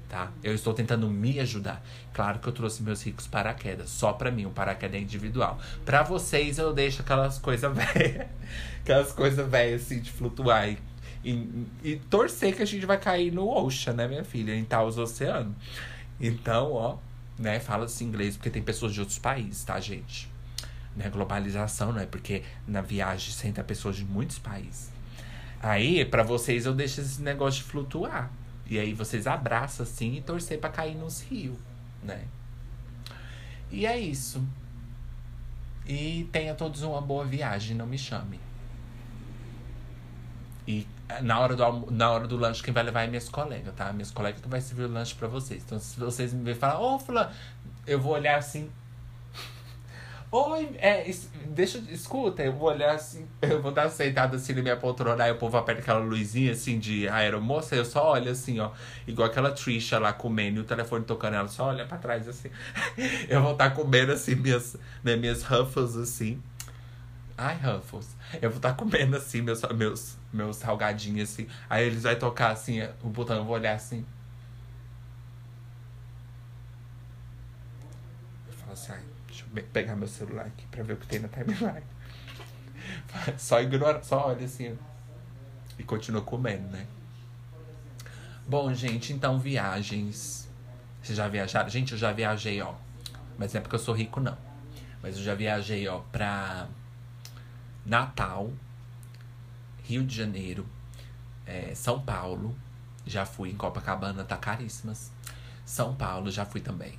tá? Eu estou tentando me ajudar. Claro que eu trouxe meus ricos paraquedas, só para mim, um paraquedas é individual. Para vocês, eu deixo aquelas coisas *laughs* velhas, aquelas coisas velhas assim de flutuar e, e, e, torcer que a gente vai cair no ocean, né, minha filha, em Taos Oceano. Então, ó, né, fala-se inglês porque tem pessoas de outros países, tá, gente? Né, globalização, né? Porque na viagem senta pessoas de muitos países. Aí, para vocês, eu deixo esse negócio de flutuar. E aí vocês abraçam assim e torcer para cair nos rios, né? E é isso. E tenha todos uma boa viagem, não me chame. E eh, na hora do, na hora do lanche, quem vai levar é minhas colegas, tá? Minhas colegas que vai servir o lanche pra vocês. Então, se vocês me verem falar, ô, oh, Fulano, eu vou olhar assim. Oi, é, deixa, escuta, eu vou olhar assim, *laughs* eu vou dar sentada assim na minha poltrona, aí o povo aperta aquela luzinha assim de aeromoça, eu só olho assim, ó, igual aquela Trisha lá comendo o telefone tocando, ela só olha pra trás assim. *laughs* eu vou estar tá comendo assim minhas, né, minhas Ruffles assim. Ai, Ruffles. Eu vou estar tá comendo assim meus, meus, meus salgadinhos assim. Aí eles vão tocar assim, o botão, eu vou olhar assim. Eu falo assim, ai pegar meu celular aqui pra ver o que tem na timeline. *laughs* Só ignora, só olha assim. E continua comendo, né? Bom, gente, então viagens. Vocês já viajaram? Gente, eu já viajei, ó. Mas não é porque eu sou rico, não. Mas eu já viajei, ó, pra Natal, Rio de Janeiro, é, São Paulo. Já fui em Copacabana, tá caríssimas. São Paulo, já fui também.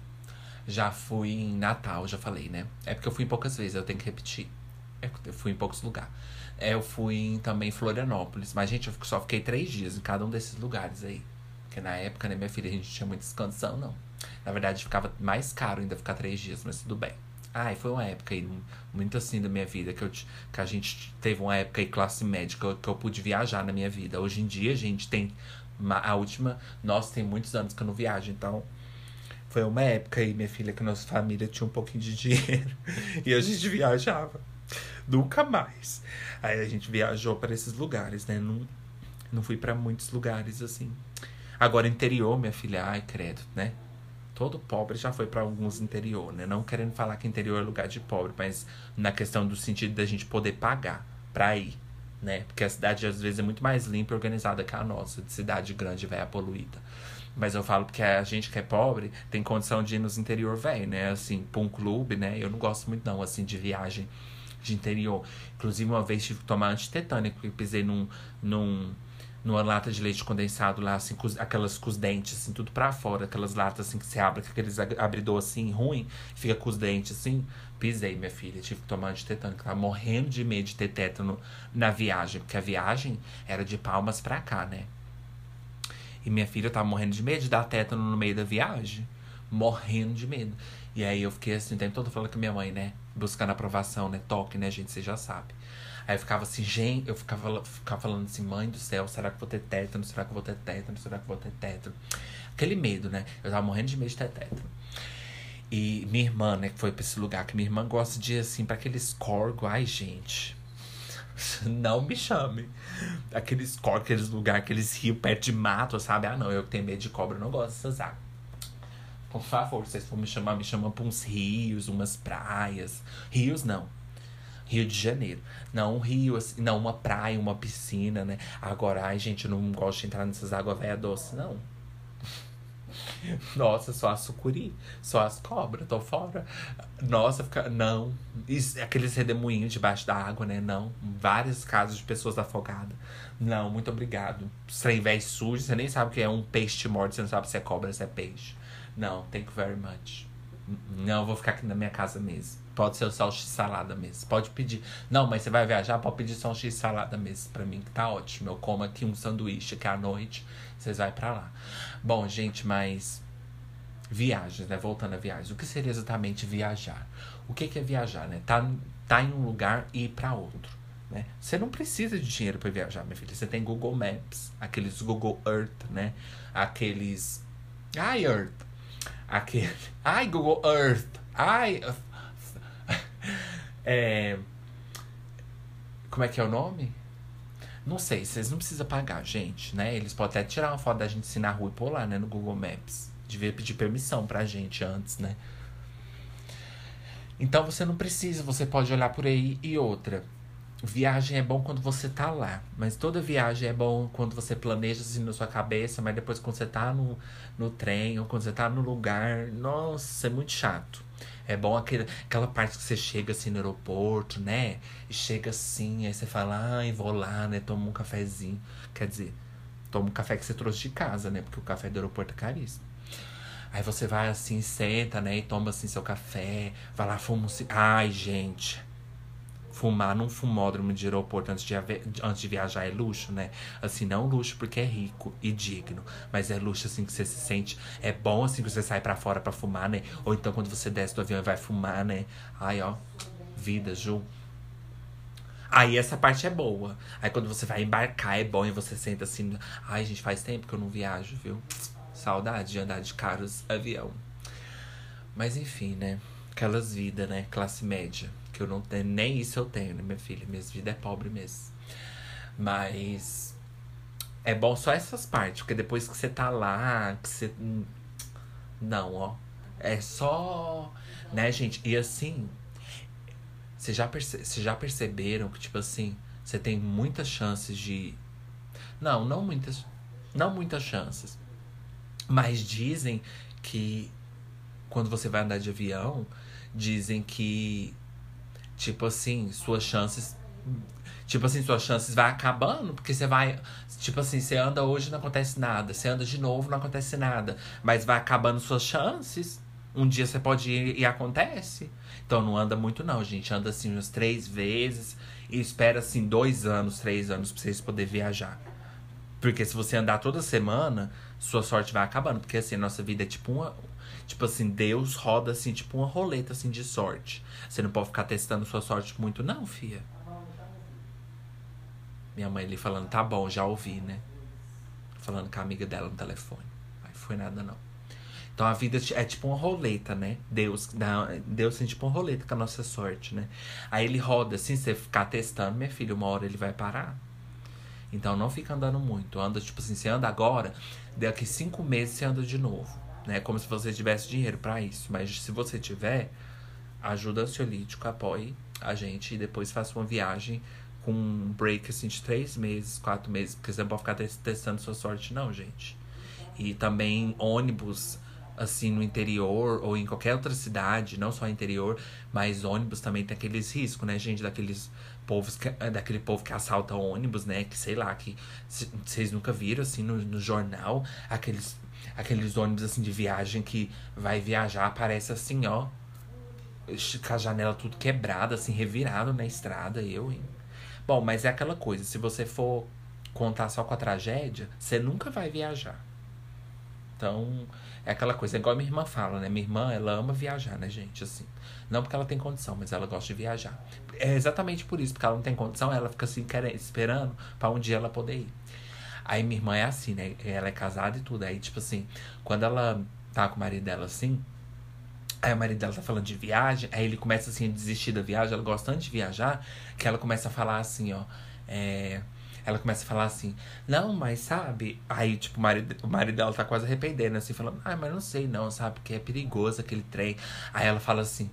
Já fui em Natal, já falei, né? É porque eu fui poucas vezes, eu tenho que repetir. É, eu fui em poucos lugares. É, eu fui em, também em Florianópolis. Mas, gente, eu só fiquei três dias em cada um desses lugares aí. Porque na época, né, minha filha, a gente tinha muita descansão, não. Na verdade, ficava mais caro ainda ficar três dias, mas tudo bem. Ai, foi uma época aí, muito assim da minha vida, que, eu, que a gente teve uma época aí, classe média, que eu, que eu pude viajar na minha vida. Hoje em dia, a gente tem. Uma, a última. Nossa, tem muitos anos que eu não viajo, então foi uma época aí, minha filha, que nossa família tinha um pouquinho de dinheiro *laughs* e a gente viajava. Nunca mais. Aí a gente viajou para esses lugares, né? Não, não fui para muitos lugares assim. Agora, interior, minha filha, ai, credo, né? Todo pobre já foi para alguns interior, né? Não querendo falar que interior é lugar de pobre, mas na questão do sentido da gente poder pagar pra ir, né? Porque a cidade às vezes é muito mais limpa e organizada que a nossa, de cidade grande, velha, poluída. Mas eu falo porque a gente que é pobre tem condição de ir nos interior velho, né? Assim, pra um clube, né? Eu não gosto muito, não, assim, de viagem de interior. Inclusive, uma vez tive que tomar antitetânico e pisei num, num, numa lata de leite condensado lá, assim, com, aquelas com os dentes, assim, tudo pra fora. Aquelas latas, assim, que você abre, com aqueles abridor, assim, ruim, fica com os dentes, assim. Pisei, minha filha, tive que tomar antitetânico. Tava morrendo de medo de ter tétano na viagem, porque a viagem era de palmas pra cá, né? E minha filha tava morrendo de medo de dar tétano no meio da viagem. Morrendo de medo. E aí eu fiquei assim, o tempo todo falando com minha mãe, né? Buscando aprovação, né? Toque, né, gente? Você já sabe. Aí eu ficava assim, gente, eu ficava, ficava falando assim, mãe do céu, será que vou ter tétano? Será que vou ter tétano? Será que vou ter tétano? Aquele medo, né? Eu tava morrendo de medo de ter tétano. E minha irmã, né, que foi pra esse lugar, que minha irmã gosta de ir assim, pra aqueles corgo. Ai, gente. *laughs* Não me chame. Aqueles aqueles lugares, aqueles rios perto de mato, sabe? Ah, não, eu tenho medo de cobra, eu não gosto dessas águas. Por favor, vocês for me chamar, me chamam pra uns rios, umas praias. Rios não. Rio de Janeiro. Não um rio, assim, não uma praia, uma piscina, né? Agora, ai, gente, eu não gosto de entrar nessas águas velha doce, não. *laughs* Nossa, só a sucuri, só as cobras, tô fora. Nossa, fica. Não. Aqueles redemoinhos debaixo da água, né? Não. Vários casos de pessoas afogadas. Não, muito obrigado. Sem velho sujo, você nem sabe o que é um peixe morto, você não sabe se é cobra, se é peixe. Não, thank you very much. Não, vou ficar aqui na minha casa mesmo. Pode ser o x salada mesmo. Pode pedir. Não, mas você vai viajar, pode pedir um x salada mesmo. Pra mim que tá ótimo. Eu como aqui um sanduíche que à noite vocês vai para lá. Bom, gente, mas viagens, né? Voltando a viagens. O que seria exatamente viajar? O que, que é viajar, né? Tá, tá em um lugar e ir para outro. Né? Você não precisa de dinheiro para viajar, minha filha. Você tem Google Maps, aqueles Google Earth, né? Aqueles. Ai, Earth. Aquele. Ai, Google Earth. Ai. É. Como é que é o nome? Não sei, vocês não precisam pagar, gente, né? Eles podem até tirar uma foto da gente assim na rua e pôr lá, né, no Google Maps. Devia pedir permissão pra gente antes, né? Então você não precisa, você pode olhar por aí e outra. Viagem é bom quando você tá lá, mas toda viagem é bom quando você planeja assim na sua cabeça, mas depois quando você tá no, no trem ou quando você tá no lugar, nossa, é muito chato. É bom aquele, aquela parte que você chega assim no aeroporto, né? E chega assim, aí você fala, ai, vou lá, né? Toma um cafezinho. Quer dizer, toma um café que você trouxe de casa, né? Porque o café do aeroporto é caríssimo. Aí você vai assim, senta, né? E toma assim seu café. Vai lá, fuma um Ai, gente. Fumar num fumódromo de aeroporto antes de, antes de viajar é luxo, né? Assim, não luxo porque é rico e digno. Mas é luxo, assim, que você se sente. É bom, assim, que você sai para fora para fumar, né? Ou então quando você desce do avião e vai fumar, né? Ai, ó. Vida, Ju. Aí essa parte é boa. Aí quando você vai embarcar é bom e você senta assim. Ai, gente, faz tempo que eu não viajo, viu? Saudade de andar de carros avião. Mas enfim, né? Aquelas vidas, né? Classe média. Eu não tenho. Nem isso eu tenho, né, minha filha? Minha vida é pobre mesmo. Mas. É bom só essas partes, porque depois que você tá lá, que você. Não, ó. É só. Né, gente? E assim. Vocês já, perce... já perceberam que, tipo assim, você tem muitas chances de. Não, não muitas. Não muitas chances. Mas dizem que quando você vai andar de avião, dizem que tipo assim, suas chances tipo assim, suas chances vai acabando, porque você vai, tipo assim, você anda hoje não acontece nada, você anda de novo não acontece nada, mas vai acabando suas chances. Um dia você pode ir e acontece. Então não anda muito não, gente, anda assim umas três vezes e espera assim dois anos, três anos pra vocês poderem viajar. Porque se você andar toda semana, sua sorte vai acabando. Porque assim, a nossa vida é tipo uma. Tipo assim, Deus roda assim, tipo uma roleta assim de sorte. Você não pode ficar testando sua sorte muito, não, fia. Minha mãe ali falando, tá bom, já ouvi, né? Falando com a amiga dela no telefone. Aí foi nada, não. Então a vida é tipo uma roleta, né? Deus, Deus tem tipo uma roleta com a nossa sorte, né? Aí ele roda assim, você ficar testando, minha filha, uma hora ele vai parar. Então não fica andando muito. Anda, tipo assim, você anda agora, daqui cinco meses você anda de novo. Né? Como se você tivesse dinheiro para isso. Mas se você tiver, ajuda ansiolítico, apoie a gente e depois faça uma viagem com um break assim de três meses, quatro meses, porque você não pode ficar testando sua sorte, não, gente. E também ônibus assim no interior ou em qualquer outra cidade, não só interior, mas ônibus também tem aqueles riscos, né, gente, daqueles povos que, é, daquele povo que assalta ônibus, né? Que sei lá, que vocês nunca viram assim no, no jornal, aqueles aqueles ônibus assim de viagem que vai viajar, aparece assim, ó, com a janela tudo quebrada, assim, revirado na estrada, eu, hein? Bom, mas é aquela coisa, se você for contar só com a tragédia, você nunca vai viajar. Então, é aquela coisa, é igual minha irmã fala, né? Minha irmã, ela ama viajar, né, gente? Assim. Não porque ela tem condição, mas ela gosta de viajar. É exatamente por isso, porque ela não tem condição, ela fica assim, querendo, esperando para um dia ela poder ir. Aí minha irmã é assim, né? Ela é casada e tudo. Aí, tipo assim, quando ela tá com o marido dela assim, Aí o marido dela tá falando de viagem, aí ele começa assim a desistir da viagem, ela gosta tanto de viajar, que ela começa a falar assim, ó. É, ela começa a falar assim, não, mas sabe? Aí, tipo, o marido, o marido dela tá quase arrependendo, assim, falando, ah, mas não sei não, sabe? Porque é perigoso aquele trem. Aí ela fala assim,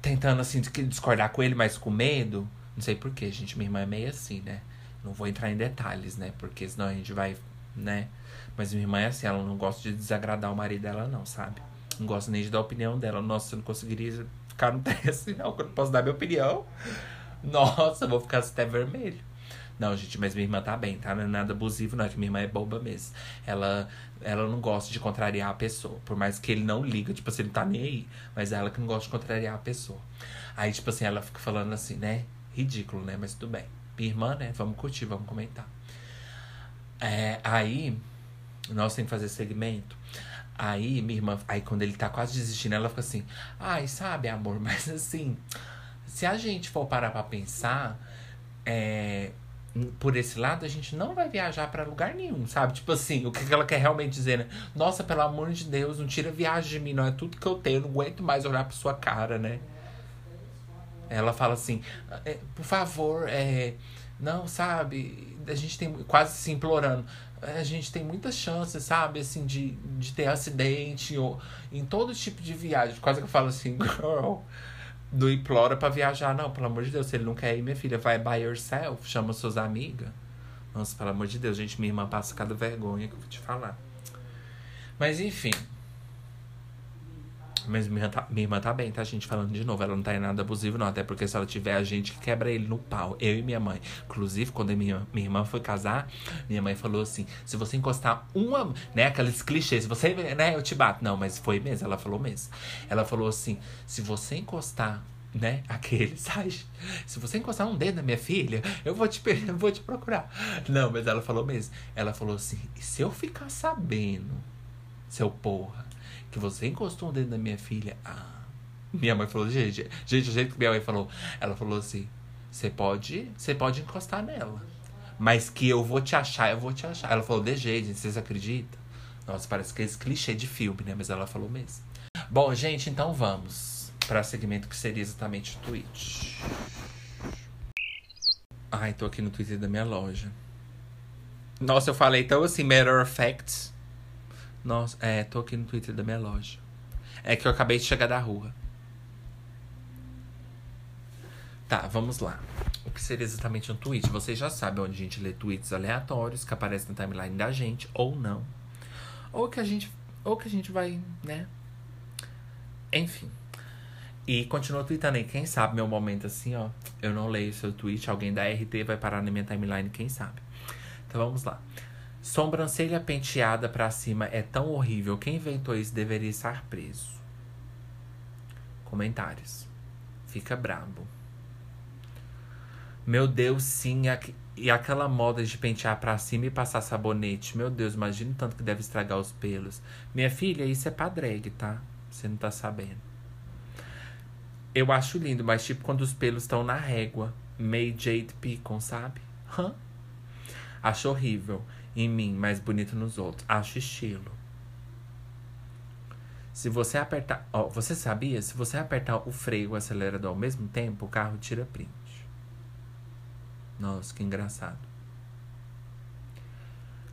tentando, assim, discordar com ele, mas com medo. Não sei porquê, gente. Minha irmã é meio assim, né? Não vou entrar em detalhes, né? Porque senão a gente vai, né? Mas minha irmã é assim, ela não gosta de desagradar o marido dela, não, sabe? Não gosta nem de dar a opinião dela. Nossa, eu não conseguiria ficar no *laughs* teste, não. Quando posso dar minha opinião. Nossa, eu vou ficar até vermelho. Não, gente, mas minha irmã tá bem, tá? Não é nada abusivo, não. É que minha irmã é boba mesmo. Ela, ela não gosta de contrariar a pessoa. Por mais que ele não liga, tipo assim, ele tá nem aí. Mas é ela que não gosta de contrariar a pessoa. Aí, tipo assim, ela fica falando assim, né? Ridículo, né? Mas tudo bem. Minha irmã, né? Vamos curtir, vamos comentar. É, aí, nós temos que fazer segmento. Aí, minha irmã, aí quando ele tá quase desistindo, ela fica assim: ai, sabe, amor, *laughs* mas assim, se a gente for parar pra pensar, é, por esse lado, a gente não vai viajar para lugar nenhum, sabe? Tipo assim, o que ela quer realmente dizer, né? Nossa, pelo amor de Deus, não tira viagem de mim, não é tudo que eu tenho, não aguento mais olhar pra sua cara, né? Ela fala assim, é, por favor, é, não, sabe? A gente tem quase se implorando. A gente tem muitas chances, sabe, assim, de, de ter acidente ou em todo tipo de viagem. Quase que eu falo assim, *laughs* girl, não implora para viajar, não. Pelo amor de Deus, se ele não quer ir, minha filha, vai by yourself, chama suas amigas. Nossa, pelo amor de Deus, gente, minha irmã passa cada vergonha que eu vou te falar. Mas enfim. Mas minha irmã, tá, minha irmã tá bem, tá? Gente falando de novo. Ela não tá em nada abusivo, não. Até porque se ela tiver, a gente que quebra ele no pau. Eu e minha mãe. Inclusive, quando minha, minha irmã foi casar, minha mãe falou assim: se você encostar uma. Né, aqueles clichês, se você. Né, eu te bato. Não, mas foi mesmo. Ela falou mesmo. Ela falou assim: se você encostar né? Aqueles, *laughs* ai, se você encostar um dedo na minha filha, eu vou te, eu vou te procurar. Não, mas ela falou mesmo. Ela falou assim: e se eu ficar sabendo, seu porra, que você encostou um dedo na minha filha? Ah. Minha mãe falou, gente, gente, o jeito que minha mãe falou, ela falou assim: você pode, você pode encostar nela. Mas que eu vou te achar, eu vou te achar. Ela falou, de jeito, vocês acreditam? Nossa, parece que é esse clichê de filme, né? Mas ela falou mesmo. Bom, gente, então vamos para segmento que seria exatamente o Twitch. Ai, tô aqui no Twitter da minha loja. Nossa, eu falei tão assim, matter of fact. Nossa, é, tô aqui no Twitter da minha loja. É que eu acabei de chegar da rua. Tá, vamos lá. O que seria exatamente um tweet? Vocês já sabem onde a gente lê tweets aleatórios que aparecem na timeline da gente, ou não. Ou que a gente. Ou que a gente vai, né? Enfim. E continua tweetando aí. Quem sabe meu momento assim, ó. Eu não leio seu tweet. Alguém da RT vai parar na minha timeline, quem sabe. Então vamos lá. Sobrancelha penteada para cima é tão horrível. Quem inventou isso deveria estar preso. Comentários. Fica brabo. Meu Deus, sim. E aquela moda de pentear pra cima e passar sabonete. Meu Deus, imagina o tanto que deve estragar os pelos. Minha filha, isso é pra drag, tá? Você não tá sabendo. Eu acho lindo, mas tipo quando os pelos estão na régua. Meio Jade Picon, sabe? Hã? Acho horrível em mim, mas bonito nos outros. Acho estilo. Se você apertar. Ó, você sabia? Se você apertar o freio e o acelerador ao mesmo tempo, o carro tira print. Nossa, que engraçado.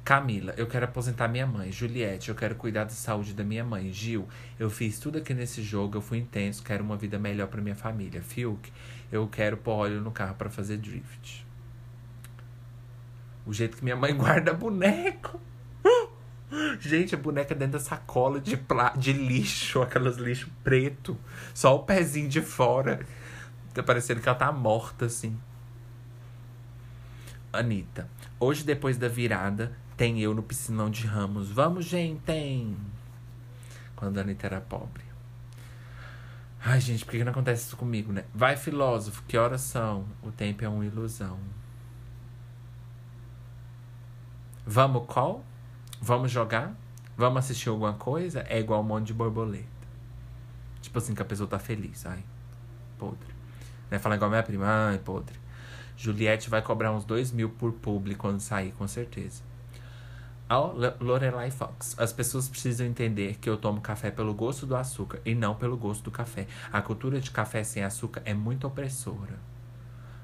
Camila, eu quero aposentar minha mãe. Juliette, eu quero cuidar da saúde da minha mãe. Gil, eu fiz tudo aqui nesse jogo, eu fui intenso, quero uma vida melhor para minha família. Fiuk, eu quero pôr óleo no carro para fazer drift. O jeito que minha mãe *laughs* guarda boneco. Gente, a boneca dentro da sacola de, pla de lixo, aquelas lixo preto. Só o pezinho de fora. Tá parecendo que ela tá morta, assim. Anitta. Hoje, depois da virada, tem eu no piscinão de Ramos. Vamos, gente! Quando a Anitta era pobre. Ai, gente, por que não acontece isso comigo, né? Vai, filósofo, que horas são? O tempo é uma ilusão. Vamos qual? Vamos jogar? Vamos assistir alguma coisa? É igual um monte de borboleta. Tipo assim, que a pessoa tá feliz. Ai, podre. Né? Falar igual minha prima. Ai, podre. Juliette vai cobrar uns dois mil por publi quando sair, com certeza. Ao Lorelai Fox. As pessoas precisam entender que eu tomo café pelo gosto do açúcar e não pelo gosto do café. A cultura de café sem açúcar é muito opressora.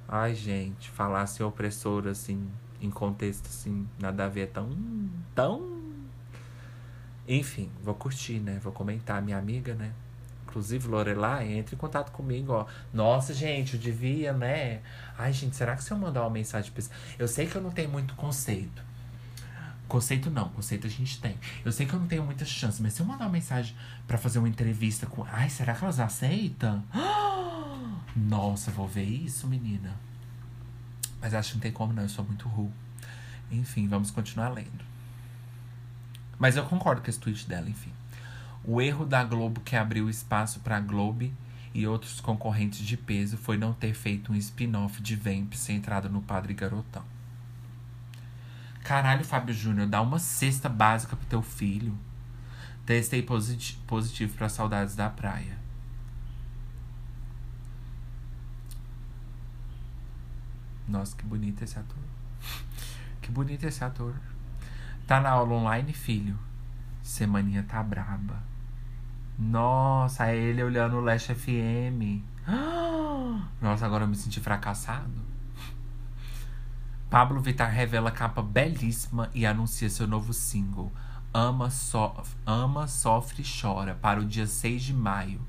Ai, gente, falar assim opressora, assim, em contexto, assim, nada a ver, é tão. tão. Enfim, vou curtir, né? Vou comentar. Minha amiga, né? Inclusive, Lorelai, entre em contato comigo, ó. Nossa, gente, eu devia, né? Ai, gente, será que se eu mandar uma mensagem pra Eu sei que eu não tenho muito conceito. Conceito não, conceito a gente tem. Eu sei que eu não tenho muitas chances, mas se eu mandar uma mensagem para fazer uma entrevista com. Ai, será que elas aceitam? *gasps* Nossa, vou ver isso, menina. Mas acho que não tem como não, eu sou muito ruim. Enfim, vamos continuar lendo. Mas eu concordo com esse tweet dela, enfim. O erro da Globo que abriu espaço para Globo e outros concorrentes de peso foi não ter feito um spin-off de Vamp centrado no Padre Garotão. Caralho, Fábio Júnior, dá uma cesta básica pro teu filho. Testei posit positivo para saudades da praia. Nossa, que bonito esse ator. que bonito esse ator. Tá na aula online, filho. Semaninha tá braba. Nossa, é ele olhando o Lash FM. *gasps* Nossa, agora eu me senti fracassado. Pablo Vittar revela capa belíssima e anuncia seu novo single, Ama, so Ama Sofre e Chora, para o dia 6 de maio.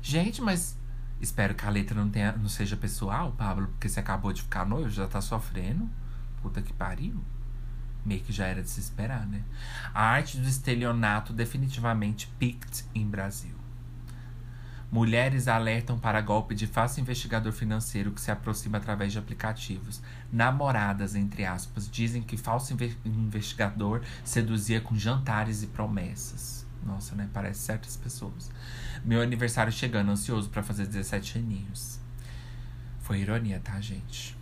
Gente, mas espero que a letra não, tenha, não seja pessoal, Pablo, porque você acabou de ficar noivo, já tá sofrendo. Puta que pariu. Meio que já era de se esperar, né? A arte do estelionato definitivamente picked em Brasil. Mulheres alertam para golpe de falso investigador financeiro que se aproxima através de aplicativos. Namoradas, entre aspas, dizem que falso investigador seduzia com jantares e promessas. Nossa, né? Parece certas pessoas. Meu aniversário chegando, ansioso para fazer 17 aninhos. Foi ironia, tá, gente?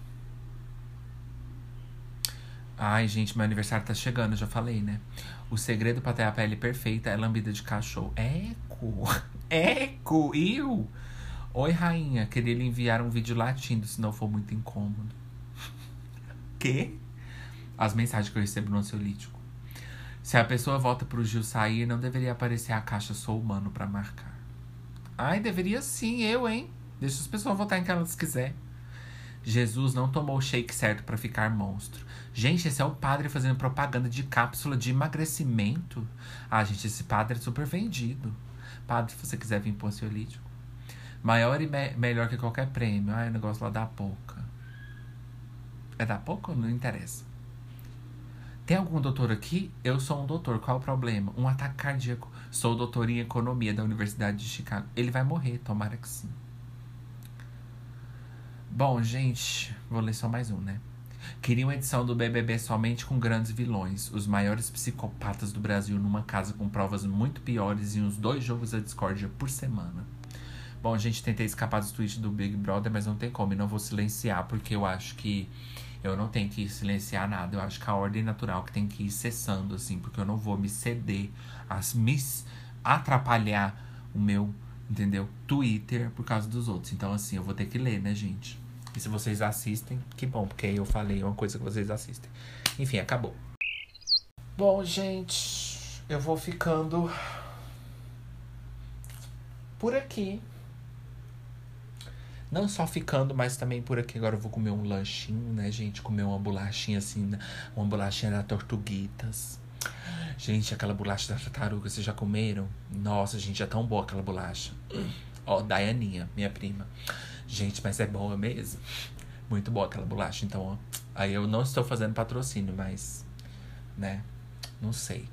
Ai, gente, meu aniversário tá chegando, já falei, né? O segredo pra ter a pele perfeita é lambida de cachorro. Eco! *laughs* Eco! Eu! Oi, rainha. Queria lhe enviar um vídeo latindo, se não for muito incômodo. *laughs* Quê? As mensagens que eu recebo no ansiolítico. Se a pessoa volta pro Gil sair, não deveria aparecer a caixa Sou Humano pra marcar. Ai, deveria sim, eu, hein? Deixa as pessoas votar em quem elas quiser. Jesus não tomou o shake certo para ficar monstro. Gente, esse é o padre fazendo propaganda de cápsula de emagrecimento. Ah, gente, esse padre é super vendido. Padre, se você quiser vir pro ansiolítico. Maior e me melhor que qualquer prêmio. Ah, o negócio lá da pouca. É da pouca? Não interessa. Tem algum doutor aqui? Eu sou um doutor. Qual o problema? Um ataque cardíaco. Sou doutor em economia da Universidade de Chicago. Ele vai morrer, tomara que sim. Bom, gente, vou ler só mais um, né? Queria uma edição do BBB somente com grandes vilões, os maiores psicopatas do Brasil numa casa com provas muito piores e uns dois jogos da discórdia por semana. Bom, gente, tentei escapar dos tweets do Big Brother, mas não tem como. E não vou silenciar, porque eu acho que eu não tenho que silenciar nada. Eu acho que a ordem natural que tem que ir cessando, assim, porque eu não vou me ceder, a me atrapalhar o meu, entendeu? Twitter por causa dos outros. Então, assim, eu vou ter que ler, né, gente? E se vocês assistem, que bom, porque eu falei uma coisa que vocês assistem. Enfim, acabou. Bom, gente, eu vou ficando por aqui. Não só ficando, mas também por aqui. Agora eu vou comer um lanchinho, né, gente? Comer uma bolachinha assim, né? uma bolachinha da Tortuguitas. Gente, aquela bolacha da tartaruga, vocês já comeram? Nossa, gente, é tão boa aquela bolacha. Ó, Daianinha, minha prima. Gente, mas é boa mesmo. Muito boa aquela bolacha. Então, ó, aí eu não estou fazendo patrocínio, mas, né? Não sei.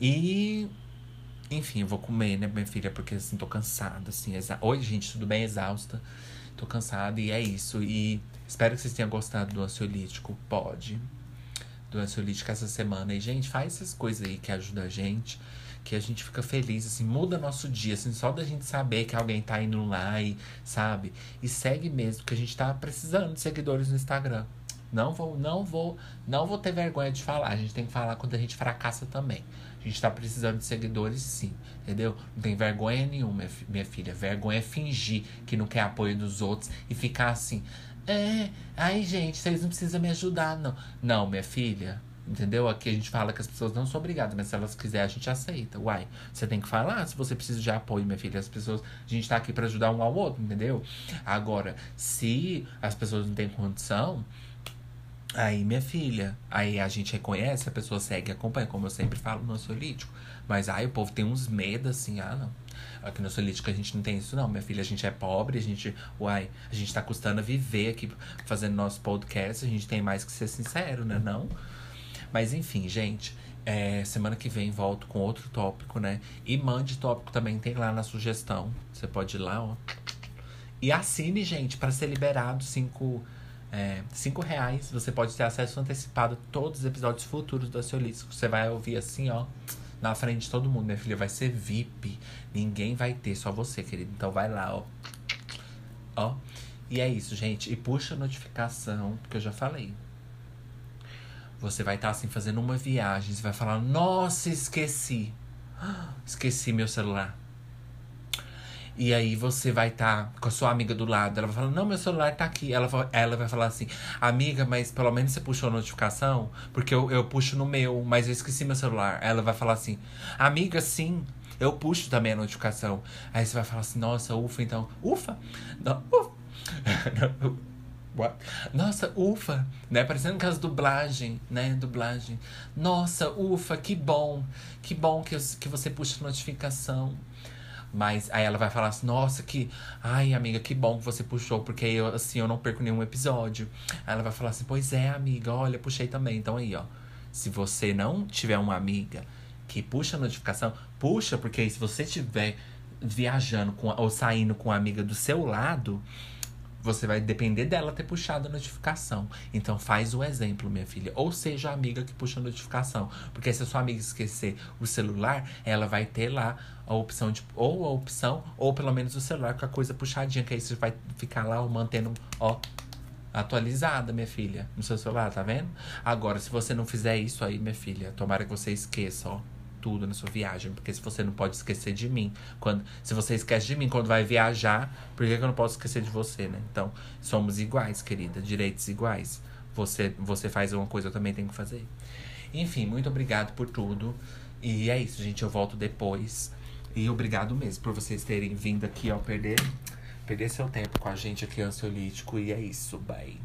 E, enfim, eu vou comer, né, minha filha? Porque, assim, tô cansada, assim. Exa... Oi, gente, tudo bem? Exausta. Tô cansada e é isso. E espero que vocês tenham gostado do ansiolítico. Pode. Do ansiolítico essa semana. E, gente, faz essas coisas aí que ajudam a gente que a gente fica feliz, assim, muda nosso dia, assim, só da gente saber que alguém tá indo lá e, sabe? E segue mesmo, que a gente tá precisando de seguidores no Instagram. Não vou, não vou, não vou ter vergonha de falar. A gente tem que falar quando a gente fracassa também. A gente tá precisando de seguidores, sim, entendeu? Não tem vergonha nenhuma, minha filha. Vergonha é fingir que não quer apoio dos outros e ficar assim. É, ai, gente, vocês não precisam me ajudar, não. Não, minha filha, Entendeu? Aqui a gente fala que as pessoas não são obrigadas, mas se elas quiserem, a gente aceita. Uai, você tem que falar se você precisa de apoio, minha filha. As pessoas, a gente tá aqui para ajudar um ao outro, entendeu? Agora, se as pessoas não têm condição, aí, minha filha, aí a gente reconhece, a pessoa segue e acompanha, como eu sempre falo no ansiolítico. Mas aí o povo tem uns medos assim, ah, não. Aqui no ansiolítico a gente não tem isso, não. Minha filha, a gente é pobre, a gente, uai, a gente tá custando a viver aqui fazendo nosso podcast, a gente tem mais que ser sincero, né? Não. Mas enfim, gente. É, semana que vem volto com outro tópico, né? E mande tópico também, tem lá na sugestão. Você pode ir lá, ó. E assine, gente, para ser liberado cinco, é, cinco reais. Você pode ter acesso antecipado a todos os episódios futuros do Aciolístico. Você vai ouvir assim, ó, na frente de todo mundo. Minha filha vai ser VIP. Ninguém vai ter, só você, querido. Então vai lá, ó. Ó. E é isso, gente. E puxa a notificação, porque eu já falei. Você vai estar tá, assim fazendo uma viagem, você vai falar: "Nossa, esqueci. *gasps* Esqueci meu celular". E aí você vai estar tá com a sua amiga do lado, ela vai falar: "Não, meu celular tá aqui". Ela ela vai falar assim: "Amiga, mas pelo menos você puxou a notificação, porque eu, eu puxo no meu, mas eu esqueci meu celular". Ela vai falar assim: "Amiga, sim, eu puxo também a notificação". Aí você vai falar assim: "Nossa, ufa, então". Ufa. Não, ufa. *laughs* What? Nossa, ufa, né? Parecendo aquelas dublagem, né? Dublagem. Nossa, ufa, que bom. Que bom que, eu, que você puxa notificação. Mas aí ela vai falar assim, nossa, que. Ai, amiga, que bom que você puxou, porque eu, assim, eu não perco nenhum episódio. Aí ela vai falar assim, pois é, amiga, olha, puxei também. Então aí, ó. Se você não tiver uma amiga que puxa a notificação, puxa, porque aí se você tiver viajando com, ou saindo com a amiga do seu lado, você vai depender dela ter puxado a notificação. Então faz o exemplo, minha filha. Ou seja a amiga que puxa a notificação. Porque se a sua amiga esquecer o celular, ela vai ter lá a opção de. Ou a opção, ou pelo menos o celular com a coisa puxadinha. Que aí você vai ficar lá mantendo, ó, atualizada, minha filha, no seu celular, tá vendo? Agora, se você não fizer isso aí, minha filha, tomara que você esqueça, ó tudo na sua viagem, porque se você não pode esquecer de mim, quando se você esquece de mim quando vai viajar, por que, que eu não posso esquecer de você, né? Então, somos iguais, querida, direitos iguais. Você você faz uma coisa, eu também tenho que fazer. Enfim, muito obrigado por tudo. E é isso, gente, eu volto depois. E obrigado mesmo por vocês terem vindo aqui, ó, perder perder seu tempo com a gente aqui ansiolítico e é isso, bye.